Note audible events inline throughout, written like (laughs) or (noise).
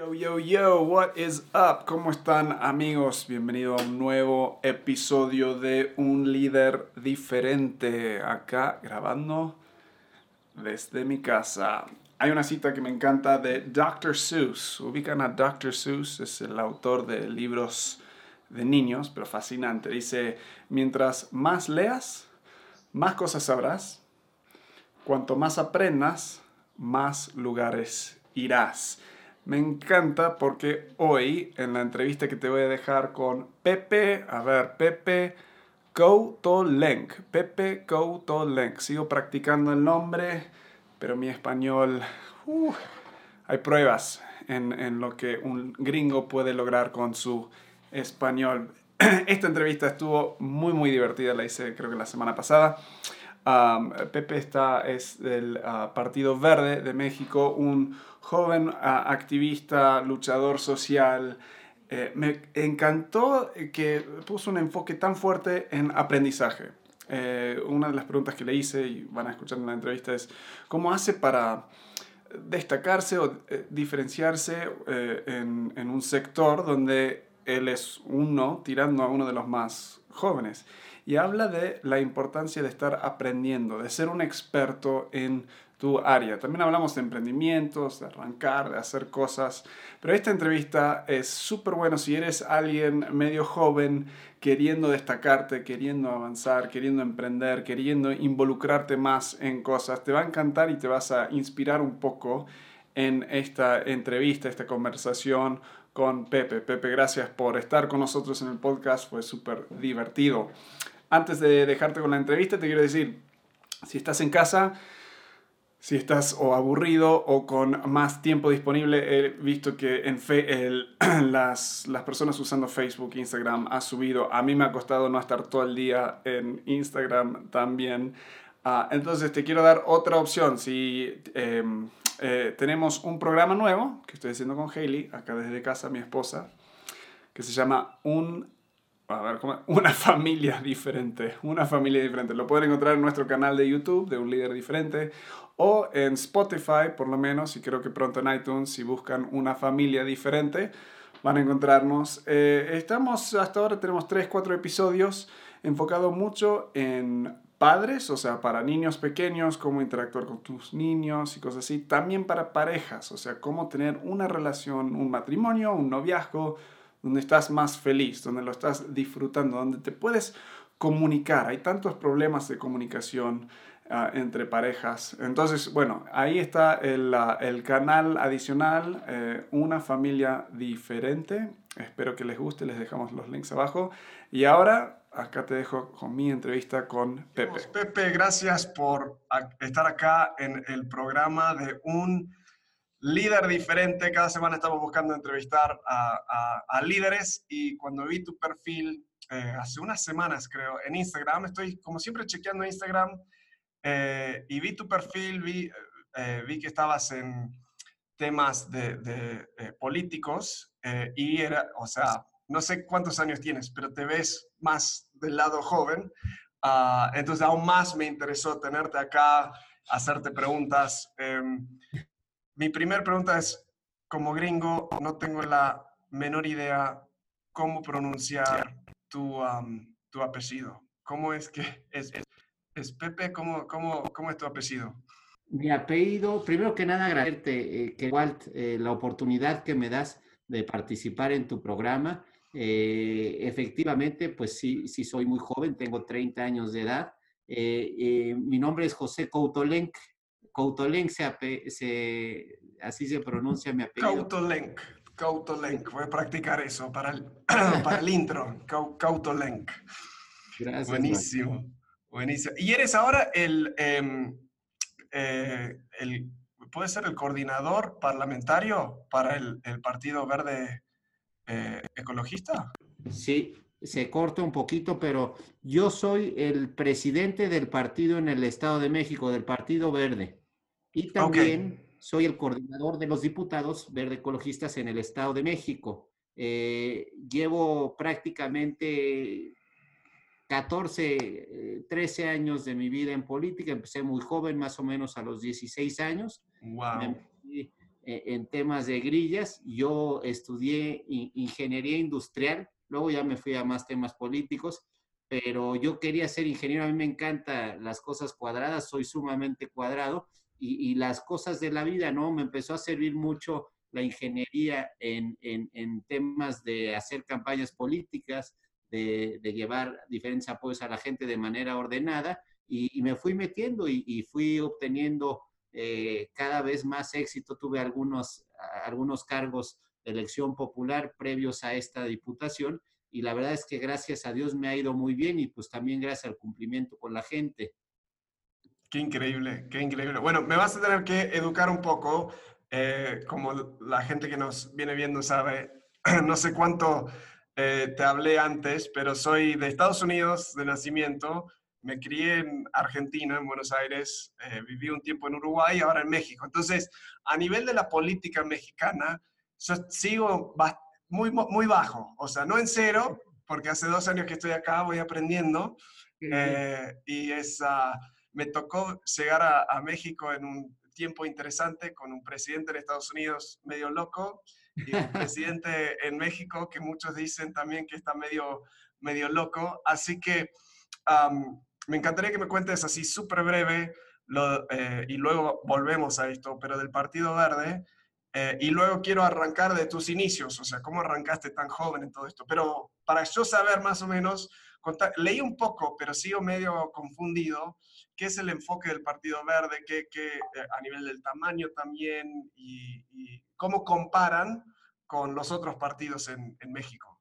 Yo, yo, yo, what is up? ¿Cómo están amigos? Bienvenido a un nuevo episodio de Un líder diferente. Acá grabando desde mi casa. Hay una cita que me encanta de Dr. Seuss. Ubican a Dr. Seuss, es el autor de libros de niños, pero fascinante. Dice, mientras más leas, más cosas sabrás. Cuanto más aprendas, más lugares irás. Me encanta porque hoy en la entrevista que te voy a dejar con Pepe, a ver, Pepe Coutolenc, Pepe Coutolenc. Sigo practicando el nombre, pero mi español, uh, hay pruebas en, en lo que un gringo puede lograr con su español. (clears throat) Esta entrevista estuvo muy, muy divertida, la hice creo que la semana pasada. Pepe está, es del uh, Partido Verde de México, un joven activista, luchador social. Eh, me encantó que puso un enfoque tan fuerte en aprendizaje. Eh, una de las preguntas que le hice, y van a escuchar en la entrevista, es cómo hace para destacarse o eh, diferenciarse en, en un sector donde él es uno tirando a uno de los más jóvenes. Y habla de la importancia de estar aprendiendo, de ser un experto en tu área. También hablamos de emprendimientos, de arrancar, de hacer cosas. Pero esta entrevista es súper buena si eres alguien medio joven queriendo destacarte, queriendo avanzar, queriendo emprender, queriendo involucrarte más en cosas. Te va a encantar y te vas a inspirar un poco en esta entrevista, esta conversación con Pepe. Pepe, gracias por estar con nosotros en el podcast, fue súper divertido. Antes de dejarte con la entrevista, te quiero decir, si estás en casa, si estás o aburrido o con más tiempo disponible, he visto que en fe, el, (clears throat) las, las personas usando Facebook, Instagram, ha subido. A mí me ha costado no estar todo el día en Instagram también. Uh, entonces te quiero dar otra opción. Si eh, eh, tenemos un programa nuevo que estoy haciendo con Hailey, acá desde casa, mi esposa, que se llama Un a ver, ¿cómo? (laughs) una familia diferente. Una familia diferente. Lo pueden encontrar en nuestro canal de YouTube de Un Líder Diferente o en Spotify, por lo menos, y creo que pronto en iTunes, si buscan una familia diferente, van a encontrarnos. Eh, estamos, hasta ahora tenemos 3, 4 episodios enfocados mucho en padres, o sea, para niños pequeños, cómo interactuar con tus niños y cosas así. También para parejas, o sea, cómo tener una relación, un matrimonio, un noviazgo, donde estás más feliz, donde lo estás disfrutando, donde te puedes comunicar. Hay tantos problemas de comunicación uh, entre parejas. Entonces, bueno, ahí está el, el canal adicional, eh, Una familia diferente. Espero que les guste, les dejamos los links abajo. Y ahora, acá te dejo con mi entrevista con Pepe. Pepe, gracias por estar acá en el programa de un líder diferente. Cada semana estamos buscando entrevistar a, a, a líderes y cuando vi tu perfil eh, hace unas semanas, creo, en Instagram, estoy como siempre chequeando Instagram eh, y vi tu perfil, vi, eh, vi que estabas en temas de, de eh, políticos y era, o sea, no sé cuántos años tienes, pero te ves más del lado joven. Uh, entonces aún más me interesó tenerte acá, hacerte preguntas. Em, mi primera pregunta es, como gringo, no tengo la menor idea cómo pronunciar tu, tu apellido. ¿Cómo es que es, Pepe? ¿Cómo, cómo, ¿Cómo es tu apellido? Mi apellido, primero que nada agradecerte, eh, que Walt, eh, la oportunidad que me das de participar en tu programa. Eh, efectivamente, pues sí, sí soy muy joven, tengo 30 años de edad. mi nombre es José Coutolenc, Coutolenc, se, se, así se pronuncia mi apellido. Coutolenc, Coutolenc. Voy a practicar eso para el, (coughs) para el intro. Coutolenc. Gracias. Buenísimo, buenísimo. Y eres ahora el, eh, eh, el, ¿puede ser el coordinador parlamentario para el, el Partido Verde eh, Ecologista? Sí, se corta un poquito, pero yo soy el presidente del partido en el Estado de México, del Partido Verde. Y también okay. soy el coordinador de los diputados verde ecologistas en el Estado de México. Eh, llevo prácticamente 14, 13 años de mi vida en política. Empecé muy joven, más o menos a los 16 años. Wow. Eh, en temas de grillas. Yo estudié ingeniería industrial, luego ya me fui a más temas políticos, pero yo quería ser ingeniero. A mí me encantan las cosas cuadradas, soy sumamente cuadrado y, las cosas de la vida, ¿no? Me empezó a servir mucho la ingeniería en, temas de hacer campañas políticas, de, llevar diferentes apoyos a la gente de manera ordenada y, me fui metiendo y, fui obteniendo eh, cada vez más éxito. Tuve algunos, algunos cargos de elección popular previos a esta diputación y la verdad es que gracias a Dios me ha ido muy bien y pues también gracias al cumplimiento con la gente. Qué increíble, qué increíble. Bueno, me vas a tener que educar un poco, eh, como la gente que nos viene viendo sabe, (clears throat) no sé cuánto eh, te hablé antes, pero soy de Estados Unidos de nacimiento, me crié en Argentina, en Buenos Aires, eh, viví un tiempo en Uruguay y ahora en México. Entonces, a nivel de la política mexicana, yo sigo muy, muy bajo, o sea, no en cero, porque hace dos años que estoy acá, voy aprendiendo, y es me tocó llegar a, México en un tiempo interesante con un presidente de Estados Unidos medio loco y un (laughs) presidente en México que muchos dicen también que está medio, medio loco. Así que me encantaría que me cuentes así súper breve eh, y luego volvemos a esto, pero del Partido Verde. Eh, y luego quiero arrancar de tus inicios, o sea, cómo arrancaste tan joven en todo esto. Pero para yo saber más o menos, leí un poco, pero sigo medio confundido qué es el enfoque del Partido Verde, qué, qué eh, a nivel del tamaño también y, cómo comparan con los otros partidos en, en, México.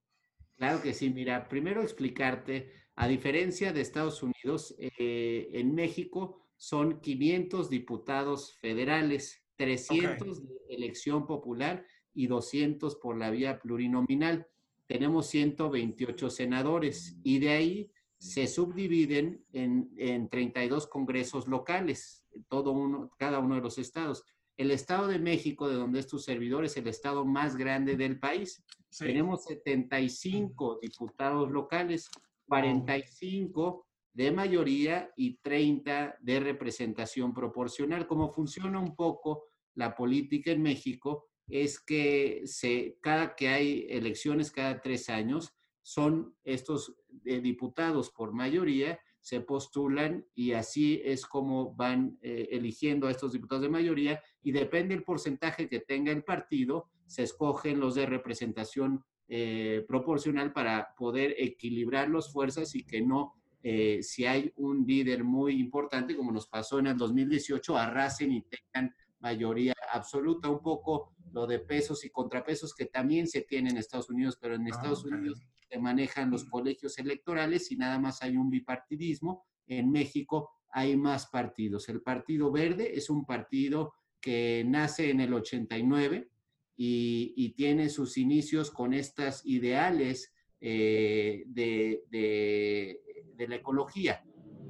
Claro que sí, mira, primero explicarte, a diferencia de Estados Unidos, eh, en México son 500 diputados federales, 300 de elección popular y 200 por la vía plurinominal. Tenemos 128 senadores y de ahí se subdividen en, en 32 congresos locales, todo uno, cada uno de los estados. El Estado de México, de donde es tu servidor, es el estado más grande del país. Tenemos 75 diputados locales, 45 de mayoría y 30 de representación proporcional. Cómo funciona un poco la política en México es que se, cada que hay elecciones cada tres años, son estos eh, diputados por mayoría, se postulan y así es como van eh, eligiendo a estos diputados de mayoría y depende del porcentaje que tenga el partido, se escogen los de representación eh, proporcional para poder equilibrar las fuerzas y que no, si hay un líder muy importante, como nos pasó en el 2018, arrasen y tengan mayoría absoluta, un poco lo de pesos y contrapesos que también se tiene en Estados Unidos, pero en ah, Estados Unidos se manejan los colegios electorales y nada más hay un bipartidismo. En México hay más partidos. El Partido Verde es un partido que nace en el 89 y, tiene sus inicios con estas ideales eh, de, de la ecología.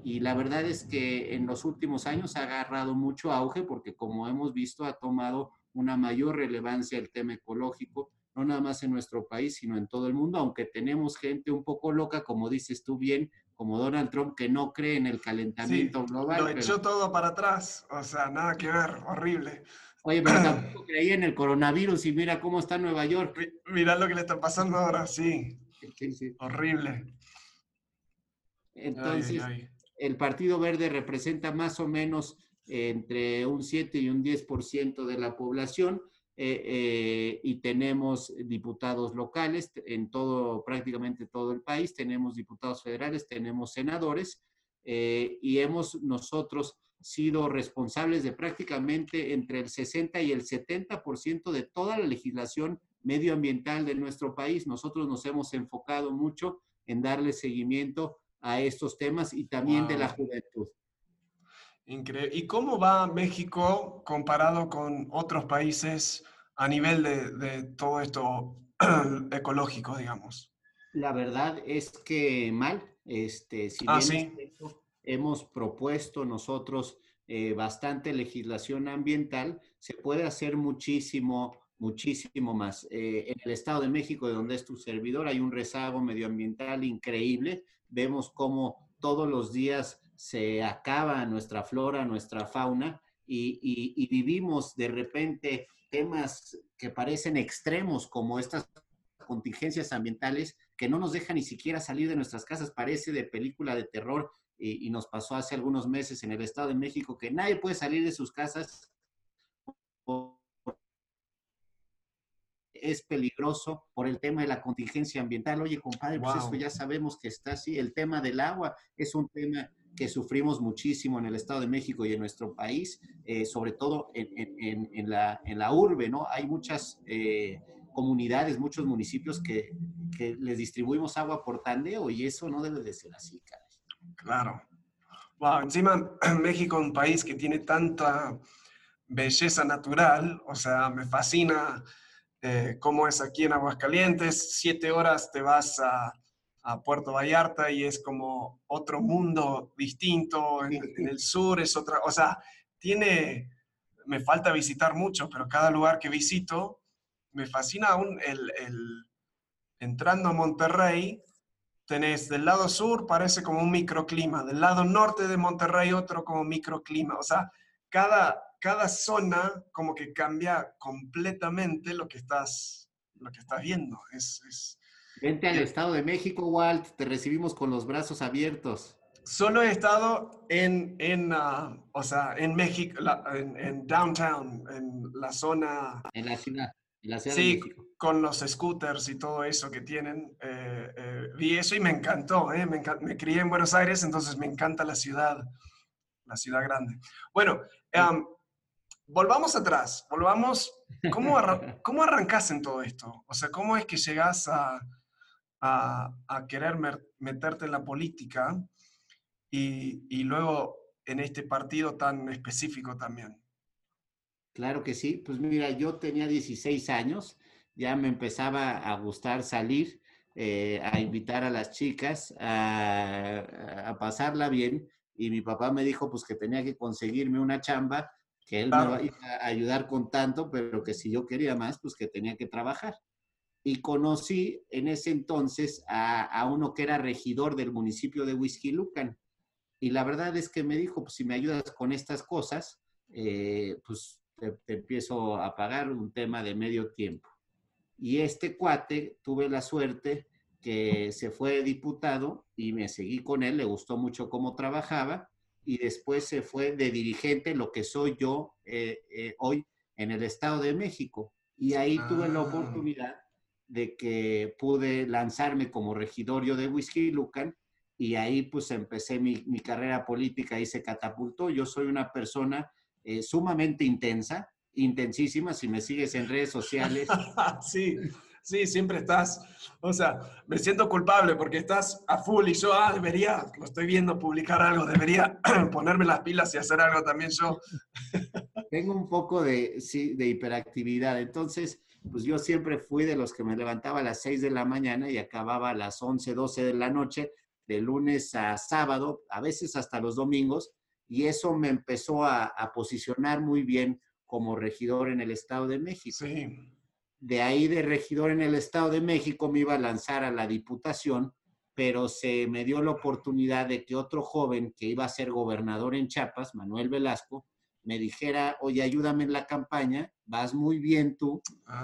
Y la verdad es que en los últimos años ha agarrado mucho auge porque como hemos visto ha tomado una mayor relevancia el tema ecológico no nada más en nuestro país, sino en todo el mundo, aunque tenemos gente un poco loca, como dices tú bien, como Donald Trump, que no cree en el calentamiento global. Lo echó todo para atrás, o sea, nada que ver, horrible. Oye, pero (clears throat) tampoco creía en el coronavirus y mira cómo está Nueva York. Mira lo que le está pasando ahora, sí. Horrible. Entonces, el Partido Verde representa más o menos entre un 7 y un 10% de la población eh, eh, y tenemos diputados locales en todo, prácticamente todo el país, tenemos diputados federales, tenemos senadores eh, y hemos nosotros sido responsables de prácticamente entre el 60 y el 70% de toda la legislación medioambiental de nuestro país. Nosotros nos hemos enfocado mucho en darle seguimiento a estos temas y también de la juventud. Increíble. ¿Y cómo va México comparado con otros países a nivel de, todo esto (clears throat) ecológico, digamos? La verdad es que mal. Este, si ah, hemos propuesto nosotros eh, bastante legislación ambiental, se puede hacer muchísimo, muchísimo más. Eh, en el Estado de México, de donde es tu servidor, hay un rezago medioambiental increíble. Vemos cómo todos los días se acaba nuestra flora, nuestra fauna y, vivimos de repente temas que parecen extremos como estas contingencias ambientales que no nos dejan ni siquiera salir de nuestras casas, parece de película de terror y, nos pasó hace algunos meses en el Estado de México que nadie puede salir de sus casas. Es peligroso por el tema de la contingencia ambiental. Oye, compadre, pues eso ya sabemos que está así. El tema del agua es un tema que sufrimos muchísimo en el Estado de México y en nuestro país, eh, sobre todo en, la, en la urbe, ¿no? Hay muchas eh, comunidades, muchos municipios que, que, les distribuimos agua por tandeo y eso no debe de ser así, caray. Claro. Wow, encima (clears throat) México es un país que tiene tanta belleza natural, o sea, me fascina eh, cómo es aquí en Aguascalientes, siete horas te vas a, a Puerto Vallarta y es como otro mundo distinto, en, el sur es otra, o sea, tiene, me falta visitar mucho, pero cada lugar que visito, me fascina aún el, el entrando a Monterrey, tenés del lado sur parece como un microclima, del lado norte de Monterrey otro como microclima, o sea, cada, cada zona como que cambia completamente lo que estás, lo que estás viendo. Es, es Vente al Estado de México, Walt, te recibimos con los brazos abiertos. Solo he estado en, en uh, o sea, en México, en, en, downtown, en la zona... En la ciudad sí, con los scooters y todo eso que tienen. Eh, eh, vi eso y me encantó, eh, me, me, crié en Buenos Aires, entonces me encanta la ciudad, la ciudad grande. Bueno, volvamos atrás, volvamos. ¿Cómo, (laughs) ¿Cómo arrancas en todo esto? O sea, ¿cómo es que llegas a, a, a querer meterte en la política y, y luego en este partido tan específico también? Claro que sí. Pues mira, yo tenía 16 años, ya me empezaba a gustar salir, eh, a invitar a las chicas, a, pasarla bien. Y mi papá me dijo pues que tenía que conseguirme una chamba, que él me iba a ayudar con tanto, pero que si yo quería más, pues que tenía que trabajar. Y conocí en ese entonces a, uno que era regidor del municipio de Whisky Lucan. Y la verdad es que me dijo, pues si me ayudas con estas cosas, eh, pues te, empiezo a pagar un tema de medio tiempo. Y este cuate, tuve la suerte que se fue diputado y me seguí con él, le gustó mucho cómo trabajaba y después se fue de dirigente, lo que soy yo eh, eh, hoy en el Estado de México. Y ahí tuve la ah. oportunidad de que pude lanzarme como regidorio de Whisky Lucan y ahí pues empecé mi, mi carrera política y se catapultó. Yo soy una persona eh, sumamente intensa, intensísima, si me sigues en redes sociales. (laughs) sí, sí, siempre estás, o sea, me siento culpable porque estás a full y yo, ah, debería, lo estoy viendo publicar algo, debería (clears throat) ponerme las pilas y hacer algo también yo. Tengo un poco de, sí, de hiperactividad, entonces, pues yo siempre fui de los que me levantaba a las 6 de la mañana y acababa a las 11, 12 de la noche, de lunes a sábado, a veces hasta los domingos, y eso me empezó a, posicionar muy bien como regidor en el Estado de México. De ahí de regidor en el Estado de México me iba a lanzar a la diputación, pero se me dio la oportunidad de que otro joven que iba a ser gobernador en Chiapas, Manuel Velasco, me dijera, oye, ayúdame en la campaña, vas muy bien tú,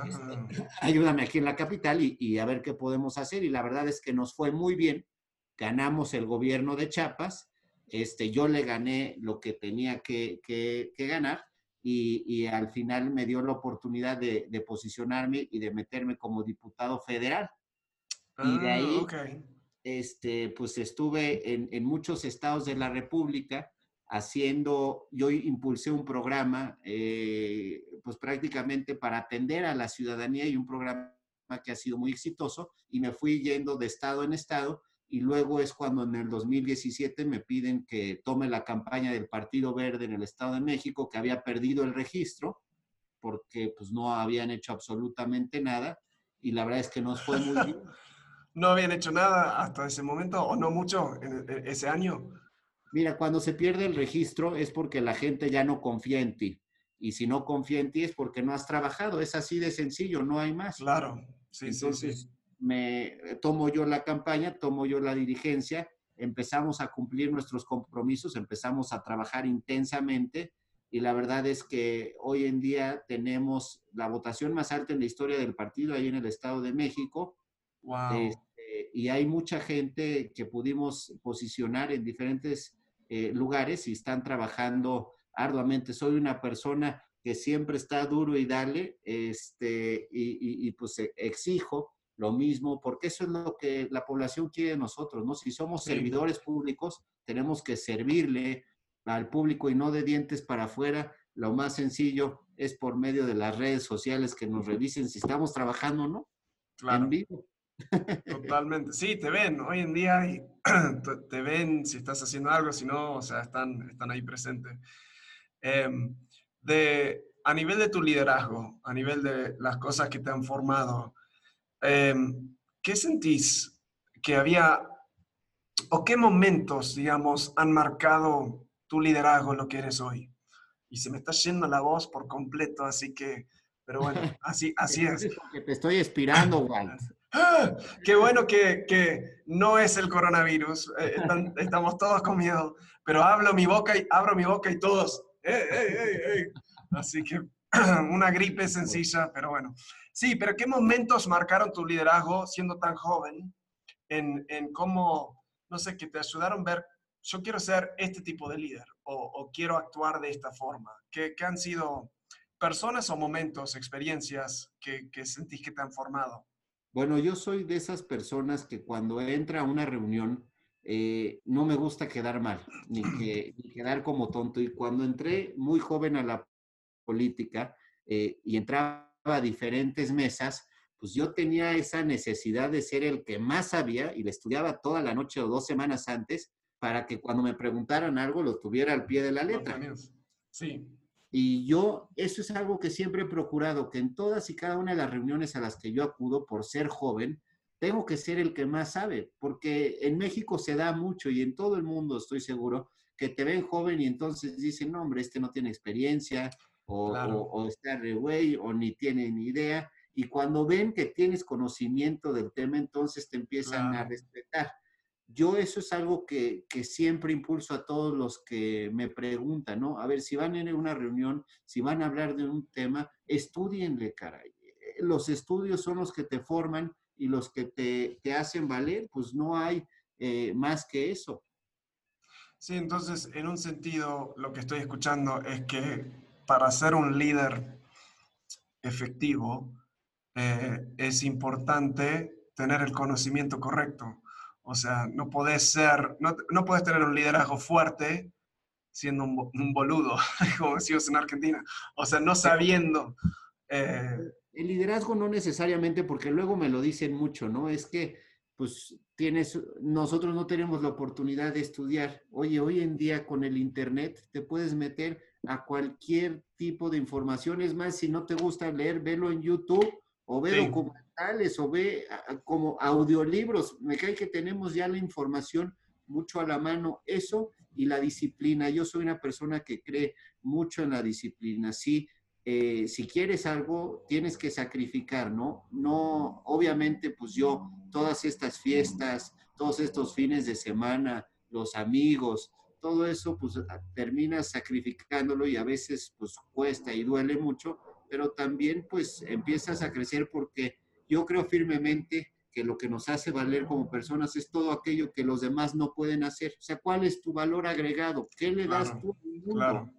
este, ayúdame aquí en la capital y, y, a ver qué podemos hacer. Y la verdad es que nos fue muy bien, ganamos el gobierno de Chiapas este, yo le gané lo que tenía que, ganar y, al final me dio la oportunidad de, posicionarme y de meterme como diputado federal. y de ah, ahí, este, pues estuve en, muchos estados de la República haciendo, yo impulsé un programa, eh, pues prácticamente para atender a la ciudadanía y un programa que ha sido muy exitoso y me fui yendo de estado en estado y luego es cuando en el 2017 me piden que tome la campaña del Partido Verde en el Estado de México, que había perdido el registro porque pues no habían hecho absolutamente nada y la verdad es que no fue muy bien. (laughs) ¿No habían hecho nada hasta ese momento o no mucho en ese año? Mira, cuando se pierde el registro es porque la gente ya no confía en ti. Y si no confía en ti es porque no has trabajado. Es así de sencillo, no hay más. Claro, sí, sí, sí me eh, tomo yo la campaña, tomo yo la dirigencia, empezamos a cumplir nuestros compromisos, empezamos a trabajar intensamente y la verdad es que hoy en día tenemos la votación más alta en la historia del partido ahí en el Estado de México. Este, y hay mucha gente que pudimos posicionar en diferentes eh, lugares y están trabajando arduamente. Soy una persona que siempre está duro y dale, este, y, y, pues e, exijo lo mismo, porque eso es lo que la población quiere de nosotros, ¿no? Si somos servidores públicos, tenemos que servirle al público y no de dientes para afuera. Lo más sencillo es por medio de las redes sociales que nos revisen si estamos trabajando o no. Claro. En vivo. (laughs) Totalmente. Sí, te ven hoy en día y (clears throat) te ven si estás haciendo algo, si no, o sea, están, están ahí presentes. Em, de, a nivel de tu liderazgo, a nivel de las cosas que te han formado, em, ¿qué sentís que había o qué momentos, digamos, han marcado tu liderazgo lo que eres hoy. Y se me está yendo la voz por completo, así que, pero bueno, (laughs) así, así es. Porque te estoy inspirando, Walt. (laughs) Qué bueno que, que, no es el coronavirus, eh, estamos todos con miedo, pero hablo mi boca y abro mi boca y todos, así que (clears throat) una gripe sencilla, pero bueno. Sí, pero ¿qué momentos marcaron tu liderazgo siendo tan joven en, en cómo, no sé, que te ayudaron a ver yo quiero ser este tipo de líder o, quiero actuar de esta forma? ¿Qué, han sido personas o momentos, experiencias que, sentís que te han formado? Bueno, yo soy de esas personas que cuando entra a una reunión eh, no me gusta quedar mal, ni, quedar como tonto. Y cuando entré muy joven a la política eh, y entraba a diferentes mesas, pues yo tenía esa necesidad de ser el que más sabía y le estudiaba toda la noche o dos semanas antes para que cuando me preguntaran algo lo tuviera al pie de la letra. Sí. Y yo, eso es algo que siempre he procurado, que en todas y cada una de las reuniones a las que yo acudo por ser joven, tengo que ser el que más sabe, porque en México se da mucho y en todo el mundo estoy seguro que te ven joven y entonces dicen, no, hombre, este no tiene experiencia, o, o, está re güey, o ni tiene ni idea. Y cuando ven que tienes conocimiento del tema, entonces te empiezan a respetar. Yo eso es algo que, siempre impulso a todos los que me preguntan, ¿no? A ver, si van a una reunión, si van a hablar de un tema, estudienle, caray. Los estudios son los que te forman y los que te, hacen valer, pues no hay eh, más que eso. Sí, entonces, en un sentido, lo que estoy escuchando es que para ser un líder efectivo, eh, es importante tener el conocimiento correcto. O sea, no podés ser, no, no podés tener un liderazgo fuerte siendo un, boludo, (laughs) como decimos en Argentina. O sea, no sabiendo. Eh, el liderazgo no necesariamente, porque luego me lo dicen mucho, ¿no? Es que, pues, tienes, nosotros no tenemos la oportunidad de estudiar. Oye, hoy en día con el Internet te puedes meter a cualquier tipo de información. Es más, si no te gusta leer, velo en YouTube o ve documentales o ve como audiolibros. Me cae que tenemos ya la información mucho a la mano, eso y la disciplina. Yo soy una persona que cree mucho en la disciplina. Sí, eh, si quieres algo, tienes que sacrificar, ¿no? No, obviamente, pues yo, todas estas fiestas, todos estos fines de semana, los amigos, todo eso, pues terminas sacrificándolo y a veces, pues cuesta y duele mucho, pero también pues empiezas a crecer porque yo creo firmemente que lo que nos hace valer como personas es todo aquello que los demás no pueden hacer. O sea, ¿cuál es tu valor agregado? ¿Qué le das tú al mundo? Claro.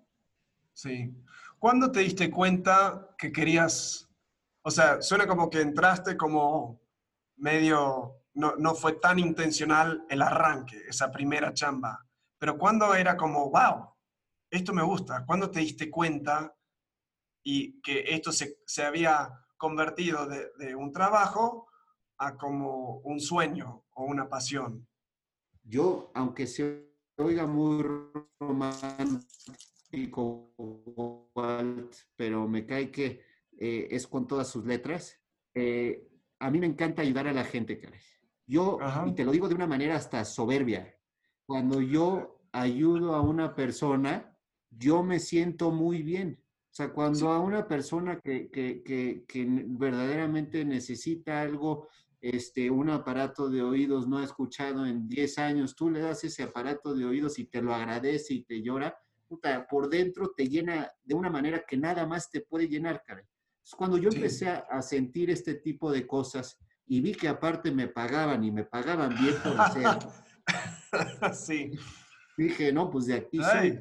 Sí. ¿Cuándo te diste cuenta que querías, o sea, suena como que entraste como medio, no, no fue tan intencional el arranque, esa primera chamba, pero ¿cuándo era como, wow, esto me gusta? ¿Cuándo te diste cuenta y que esto se, se había convertido de, de, un trabajo a como un sueño o una pasión. Yo, aunque se oiga muy romántico, pero me cae que eh, es con todas sus letras, eh, a mí me encanta ayudar a la gente, caray. Yo, y te lo digo de una manera hasta soberbia, cuando yo ayudo a una persona, yo me siento muy bien sea, cuando a una persona que, que, que, que, verdaderamente necesita algo, este, un aparato de oídos no ha escuchado en 10 años, tú le das ese aparato de oídos y te lo agradece y te llora, puta, por dentro te llena de una manera que nada más te puede llenar, cara. cuando yo empecé a, sentir este tipo de cosas y vi que aparte me pagaban y me pagaban bien por hacer. (laughs) sí. Dije, no, pues de aquí soy.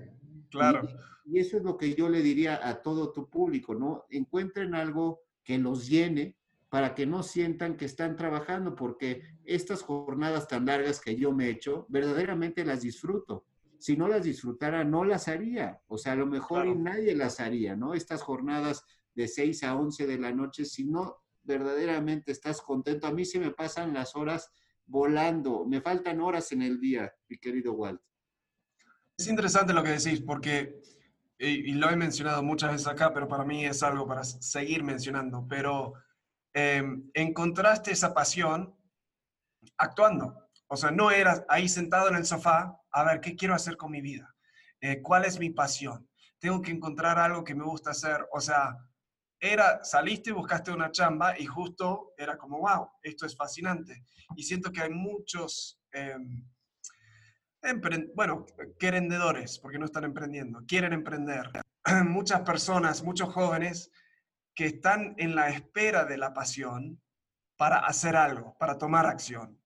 Claro. Y, y eso es lo que yo le diría a todo tu público, ¿no? Encuentren algo que los llene, para que no sientan que están trabajando, porque estas jornadas tan largas que yo me he hecho, verdaderamente las disfruto. Si no las disfrutara, no las haría. O sea, a lo mejor nadie las haría, ¿no? Estas jornadas de 6 a 11 de la noche, si no verdaderamente estás contento, a mí se me pasan las horas volando, me faltan horas en el día, mi querido Walt. Es interesante lo que decís, porque, y, lo he mencionado muchas veces acá, pero para mí es algo para seguir mencionando, pero Em, encontraste esa pasión actuando. O sea, no eras ahí sentado en el sofá, a ver, ¿qué quiero hacer con mi vida? Eh, ¿Cuál es mi pasión? Tengo que encontrar algo que me gusta hacer. O sea, era, saliste y buscaste una chamba y justo era como, wow, esto es fascinante. Y siento que hay muchos, eh, bueno, querendedores, porque no están emprendiendo, quieren emprender. (clears throat) Muchas personas, muchos jóvenes que están en la espera de la pasión para hacer algo, para tomar acción.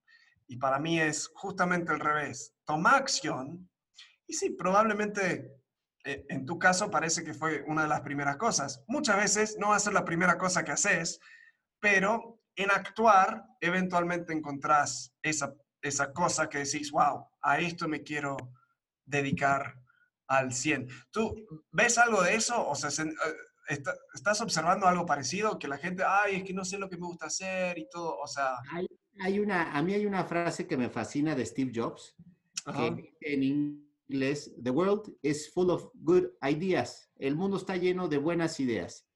Y para mí es justamente al revés. Toma acción y sí, probablemente eh, en tu caso parece que fue una de las primeras cosas. Muchas veces no va a ser la primera cosa que haces, pero en actuar eventualmente encontrás esa, esa cosa que decís, wow, a esto me quiero dedicar al 100. ¿Tú ves algo de eso? O sea, eh, ¿Estás observando algo parecido? Que la gente, ay, es que no sé lo que me gusta hacer y todo, o sea... Hay, una, a mí hay una frase que me fascina de Steve Jobs, que en inglés, The world is full of good ideas. El mundo está lleno de buenas ideas.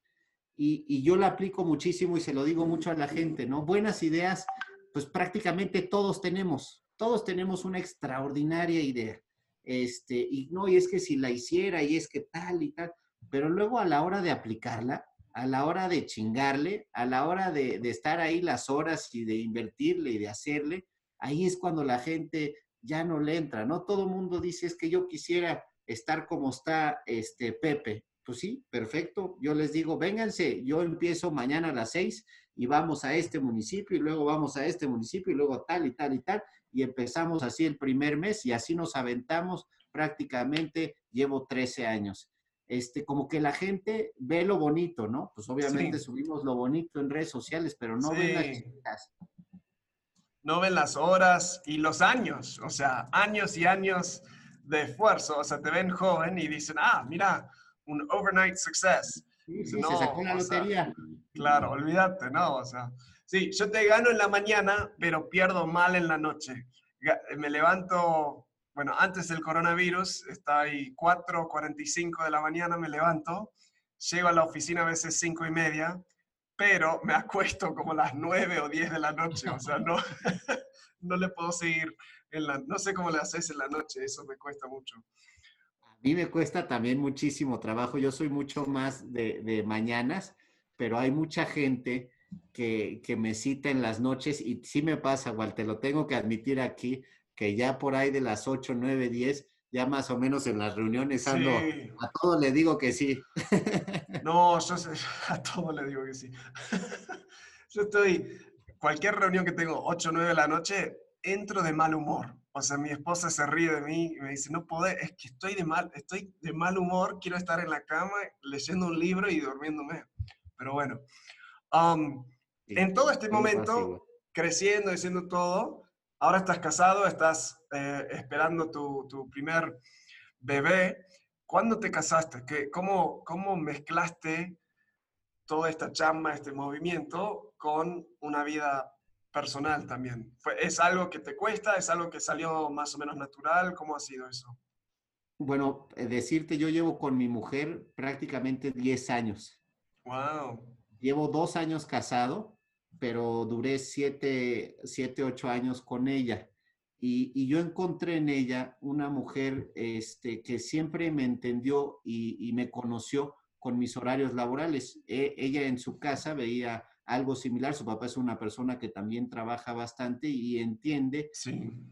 Y, y yo la aplico muchísimo y se lo digo mucho a la gente, ¿no? Buenas ideas, pues prácticamente todos tenemos. Todos tenemos una extraordinaria idea. Este, y no, y es que si la hiciera, y es que tal y tal pero luego a la hora de aplicarla, a la hora de chingarle, a la hora de, estar ahí las horas y de invertirle y de hacerle, ahí es cuando la gente ya no le entra, ¿no? Todo mundo dice, es que yo quisiera estar como está este Pepe. Pues sí, perfecto. Yo les digo, vénganse, yo empiezo mañana a las seis y vamos a este municipio y luego vamos a este municipio y luego tal y tal y tal y empezamos así el primer mes y así nos aventamos prácticamente, llevo 13 años este, como que la gente ve lo bonito, ¿no? Pues obviamente subimos lo bonito en redes sociales, pero no ven las No ven las horas y los años, o sea, años y años de esfuerzo. O sea, te ven joven y dicen, ah, mira, un overnight success. Sí, sí, se sacó la lotería. claro, olvídate, ¿no? O sea, sí, yo te gano en la mañana, pero pierdo mal en la noche. Me levanto bueno, antes del coronavirus, está ahí 4.45 de la mañana, me levanto, llego a la oficina a veces 5 y media, pero me acuesto como las 9 o 10 de la noche, o sea, no, (laughs) no le puedo seguir, en la, no sé cómo le haces en la noche, eso me cuesta mucho. A mí me cuesta también muchísimo trabajo, yo soy mucho más de, de mañanas, pero hay mucha gente que, que, me cita en las noches y sí me pasa, igual te lo tengo que admitir aquí, que ya por ahí de las 8, 9, 10, ya más o menos en las reuniones ando, a todo le digo que sí. (laughs) No, yo (laughs) a todo le digo que sí. (laughs) Yo estoy, cualquier reunión que tengo 8, 9 de la noche, entro de mal humor. O sea, mi esposa se ríe de mí y me dice, no puedo, es que estoy de mal, estoy de mal humor, quiero estar en la cama leyendo un libro y durmiéndome. Pero bueno, um, en todo este momento, creciendo, diciendo todo, Ahora estás casado, estás eh, esperando tu, tu, primer bebé. ¿Cuándo te casaste? ¿Qué, cómo, ¿Cómo mezclaste toda esta chamba, este movimiento con una vida personal también? ¿Es algo que te cuesta? ¿Es algo que salió más o menos natural? ¿Cómo ha sido eso? Bueno, eh, decirte, yo llevo con mi mujer prácticamente 10 años. Wow. Llevo dos años casado pero duré siete, siete ocho años con ella. Y, y, yo encontré en ella una mujer este, que siempre me entendió y, y me conoció con mis horarios laborales. E, ella en su casa veía algo similar. Su papá es una persona que también trabaja bastante y entiende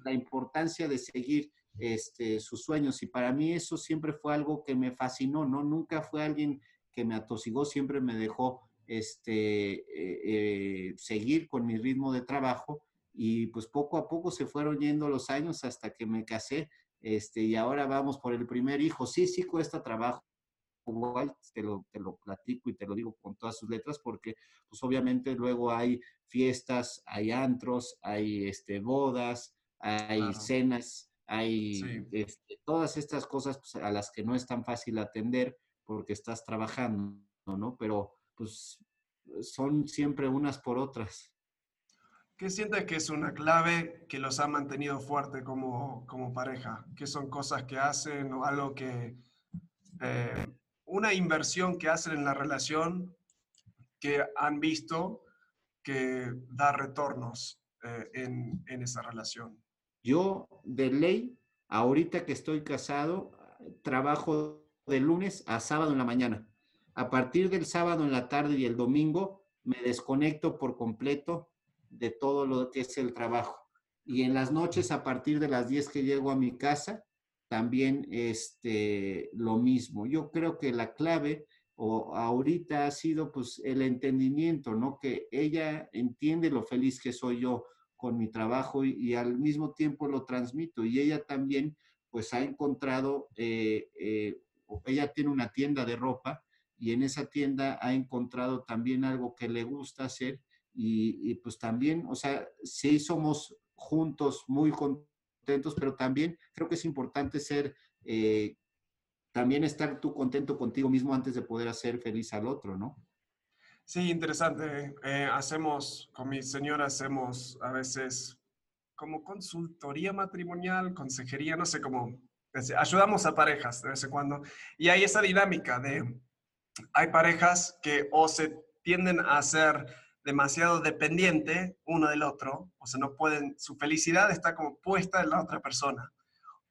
la importancia de seguir. este, sus sueños. Y para mí eso siempre fue algo que me fascinó, ¿no? Nunca fue alguien que me atosigó, siempre me dejó este, eh, eh, seguir con mi ritmo de trabajo y pues poco a poco se fueron yendo los años hasta que me casé este, y ahora vamos por el primer hijo. Sí, sí cuesta trabajo, igual te lo, te lo platico y te lo digo con todas sus letras porque pues obviamente luego hay fiestas, hay antros, hay este, bodas, hay cenas, hay este, todas estas cosas pues, a las que no es tan fácil atender porque estás trabajando, ¿no? Pero pues son siempre unas por otras. ¿Qué sientes que es una clave que los ha mantenido fuerte como, como pareja? ¿Qué son cosas que hacen o algo que... Eh, una inversión que hacen en la relación que han visto que da retornos eh, en, en esa relación? Yo, de ley, ahorita que estoy casado, trabajo de lunes a sábado en la mañana. A partir del sábado en la tarde y el domingo me desconecto por completo de todo lo que es el trabajo. Y en las noches, a partir de las 10 que llego a mi casa, también este, lo mismo. Yo creo que la clave o ahorita ha sido pues el entendimiento, ¿no? Que ella entiende lo feliz que soy yo con mi trabajo y, al mismo tiempo lo transmito. Y ella también pues ha encontrado, eh, eh, ella tiene una tienda de ropa y en esa tienda ha encontrado también algo que le gusta hacer y, pues también, o sea, sí somos juntos muy contentos, pero también creo que es importante ser, eh, también estar tú contento contigo mismo antes de poder hacer feliz al otro, ¿no? Sí, interesante. Eh, hacemos, con mi señora hacemos a veces como consultoría matrimonial, consejería, no sé cómo, ayudamos a parejas de vez en cuando. Y hay esa dinámica de hay parejas que o se tienden a ser demasiado dependiente uno del otro, o sea, no pueden, su felicidad está como puesta en la otra persona,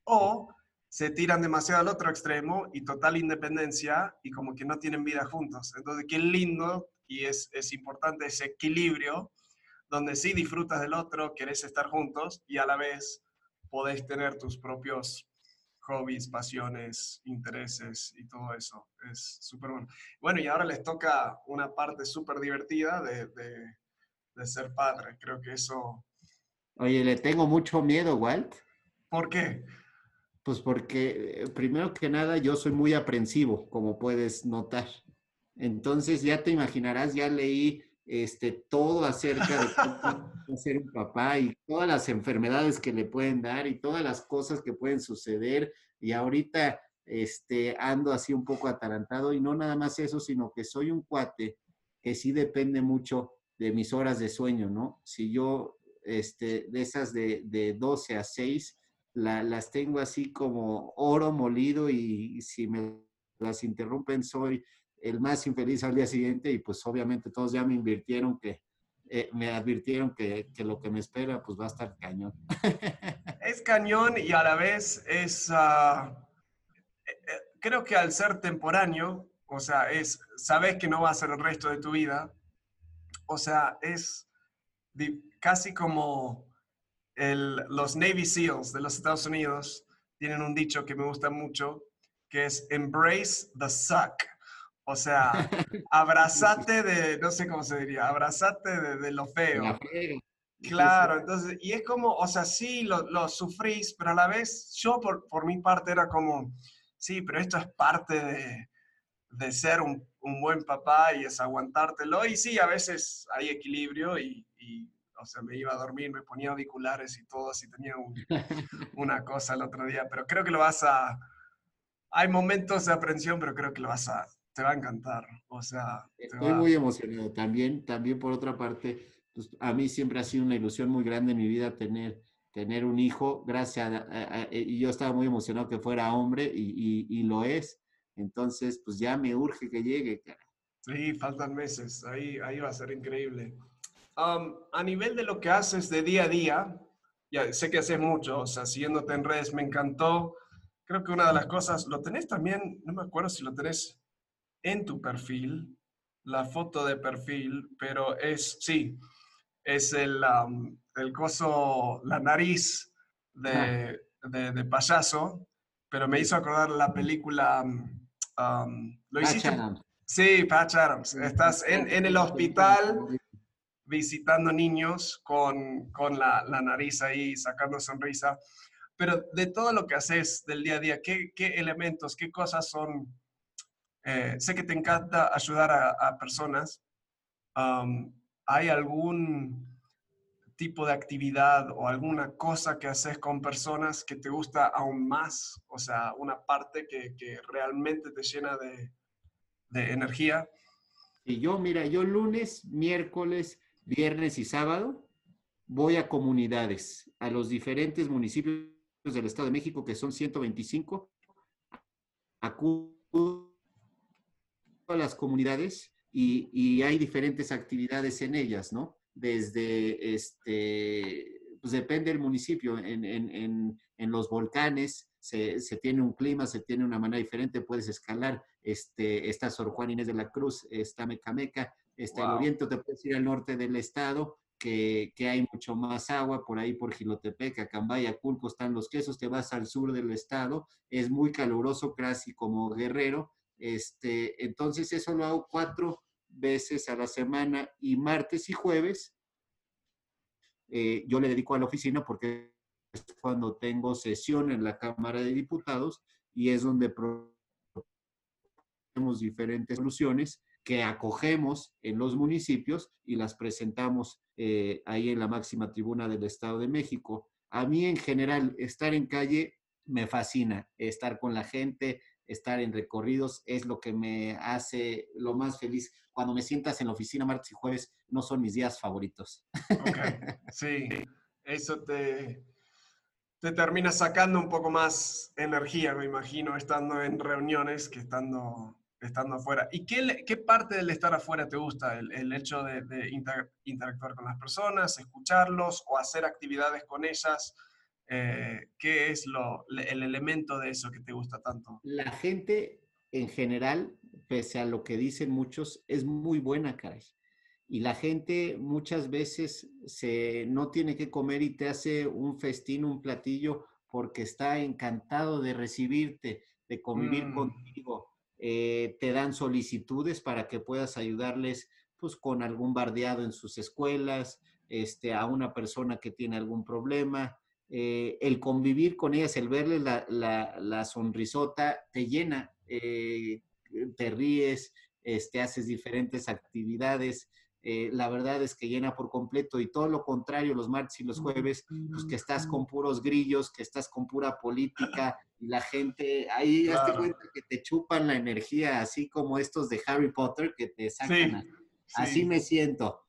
o se tiran demasiado al otro extremo y total independencia y como que no tienen vida juntos. Entonces, qué lindo y es, es importante ese equilibrio donde sí disfrutas del otro, querés estar juntos y a la vez podés tener tus propios hobbies, pasiones, intereses y todo eso. Es súper bueno. Bueno, y ahora les toca una parte súper divertida de, de, ser padre. Creo que eso... Oye, le tengo mucho miedo, Walt. ¿Por qué? Pues porque, eh, primero que nada, yo soy muy aprensivo, como puedes notar. Entonces, ya te imaginarás, ya leí este, todo acerca de (laughs) ser un papá y todas las enfermedades que le pueden dar y todas las cosas que pueden suceder. Y ahorita este, ando así un poco atarantado y no nada más eso, sino que soy un cuate que sí depende mucho de mis horas de sueño, ¿no? Si yo, este, de esas de, de 12 a 6, las tengo así como oro molido y si me las interrumpen soy el más infeliz al día siguiente y pues obviamente todos ya me invirtieron que, eh, me advirtieron que, que, lo que me espera pues va a estar cañón. (laughs) Es cañón y a la vez es, uh, creo que al ser temporáneo, o sea, es, sabes que no va a ser el resto de tu vida, o sea, es casi como el, los Navy SEALs de los Estados Unidos tienen un dicho que me gusta mucho, que es embrace the suck. O sea, abrazate de, no sé cómo se diría, abrazate de, lo feo. Claro, entonces, y es como, o sea, sí, lo, lo sufrís, pero a la vez, yo por, por, mi parte era como, sí, pero esto es parte de, de ser un, un, buen papá y es aguantártelo. Y sí, a veces hay equilibrio y, y o sea, me iba a dormir, me ponía auriculares y todo, así tenía (laughs) una cosa el otro día, pero creo que lo vas a, hay momentos de aprensión, pero creo que lo vas a, te va a encantar. O sea, estoy muy emocionado. También, también por otra parte, pues, a mí siempre ha sido una ilusión muy grande en mi vida tener, tener un hijo. Gracias, y yo estaba muy emocionado que fuera hombre y, y, lo es. Entonces, pues ya me urge que llegue, cara. Sí, faltan meses. Ahí, ahí va a ser increíble. Um, a nivel de lo que haces de día a día, ya sé que haces mucho, o sea, siguiéndote en redes, me encantó. Creo que una de las cosas, lo tenés también, no me acuerdo si lo tenés en tu perfil, la foto de perfil, pero es, sí, es el, el coso, la nariz de, de, payaso, pero me hizo acordar la película... Um, ¿Lo hiciste? Sí, Patch Adams. Estás en, en el hospital visitando niños con, con la, la, nariz ahí, sacando sonrisa. Pero de todo lo que haces del día a día, ¿qué, qué elementos, qué cosas son? Eh, sé que te encanta ayudar a, a personas. Um, ¿Hay algún tipo de actividad o alguna cosa que haces con personas que te gusta aún más? O sea, una parte que, que realmente te llena de, de energía. Y yo, mira, yo lunes, miércoles, viernes y sábado voy a comunidades, a los diferentes municipios del Estado de México, que son 125, acudo las comunidades y, y, hay diferentes actividades en ellas, ¿no? Desde, este, pues depende del municipio, en, en, en, en los volcanes se, se, tiene un clima, se tiene una manera diferente, puedes escalar, este, está Sor Juan Inés de la Cruz, está Mecameca, está el oriente, te puedes ir al norte del estado, que, que, hay mucho más agua, por ahí por Gilotepec, Acambay, Culco están los quesos, te vas al sur del estado, es muy caluroso, casi como guerrero, este, entonces eso lo hago cuatro veces a la semana y martes y jueves eh, yo le dedico a la oficina porque es cuando tengo sesión en la Cámara de Diputados y es donde tenemos diferentes soluciones que acogemos en los municipios y las presentamos eh, ahí en la máxima tribuna del Estado de México. A mí en general estar en calle me fascina, estar con la gente, estar en recorridos es lo que me hace lo más feliz. Cuando me sientas en la oficina martes y jueves no son mis días favoritos. Ok, sí, eso te, te termina sacando un poco más energía, me imagino, estando en reuniones que estando, estando afuera. ¿Y qué, qué parte del estar afuera te gusta? ¿El, hecho de interactuar con las personas, escucharlos o hacer actividades con ellas? Eh, ¿Qué es lo, el elemento de eso que te gusta tanto? La gente en general, pese a lo que dicen muchos, es muy buena, caray. Y la gente muchas veces se, no tiene que comer y te hace un festín, un platillo, porque está encantado de recibirte, de convivir mm. contigo. Eh, te dan solicitudes para que puedas ayudarles pues, con algún bardeado en sus escuelas, este, a una persona que tiene algún problema. Eh, el convivir con ellas, el verles la, la, la sonrisota, te llena, eh, te ríes, este, haces diferentes actividades. Eh, la verdad es que llena por completo y todo lo contrario los martes y los jueves, pues que estás con puros grillos, que estás con pura política (clears throat) y la gente, ahí claro. cuenta que te chupan la energía, así como estos de Harry Potter que te sacan. Sí, así sí. me siento.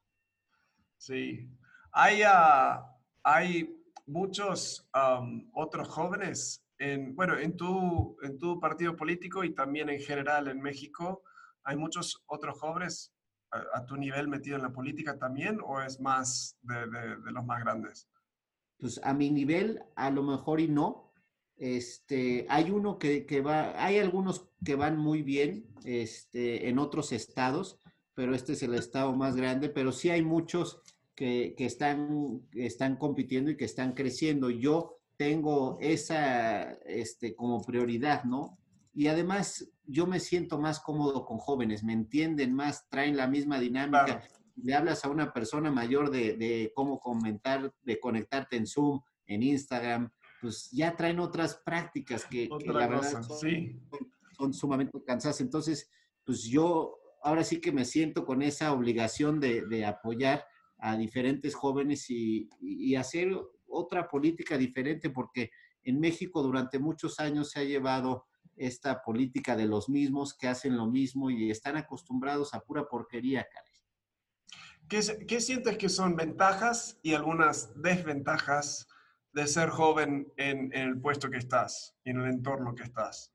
Sí. Hay, uh, hay muchos um, otros jóvenes, en, bueno, en tu, en tu partido político y también en general en México, ¿hay muchos otros jóvenes a, a tu nivel metido en la política también o es más de, de, de, los más grandes? Pues a mi nivel, a lo mejor y no. Este, hay uno que, que va, hay algunos que van muy bien este, en otros estados, pero este es el estado más grande, pero sí hay muchos que, que están, están compitiendo y que están creciendo. Yo tengo esa este, como prioridad, ¿no? Y además yo me siento más cómodo con jóvenes, me entienden más, traen la misma dinámica. Claro. Le hablas a una persona mayor de, de, cómo comentar, de conectarte en Zoom, en Instagram, pues ya traen otras prácticas que, Otra que la verdad cosa, son, sí. son, sumamente cansadas. Entonces, pues yo ahora sí que me siento con esa obligación de, de apoyar a diferentes jóvenes y, y, hacer otra política diferente, porque en México durante muchos años se ha llevado esta política de los mismos que hacen lo mismo y están acostumbrados a pura porquería, Karen. ¿Qué, ¿Qué, sientes que son ventajas y algunas desventajas de ser joven en, en, el puesto que estás y en el entorno que estás?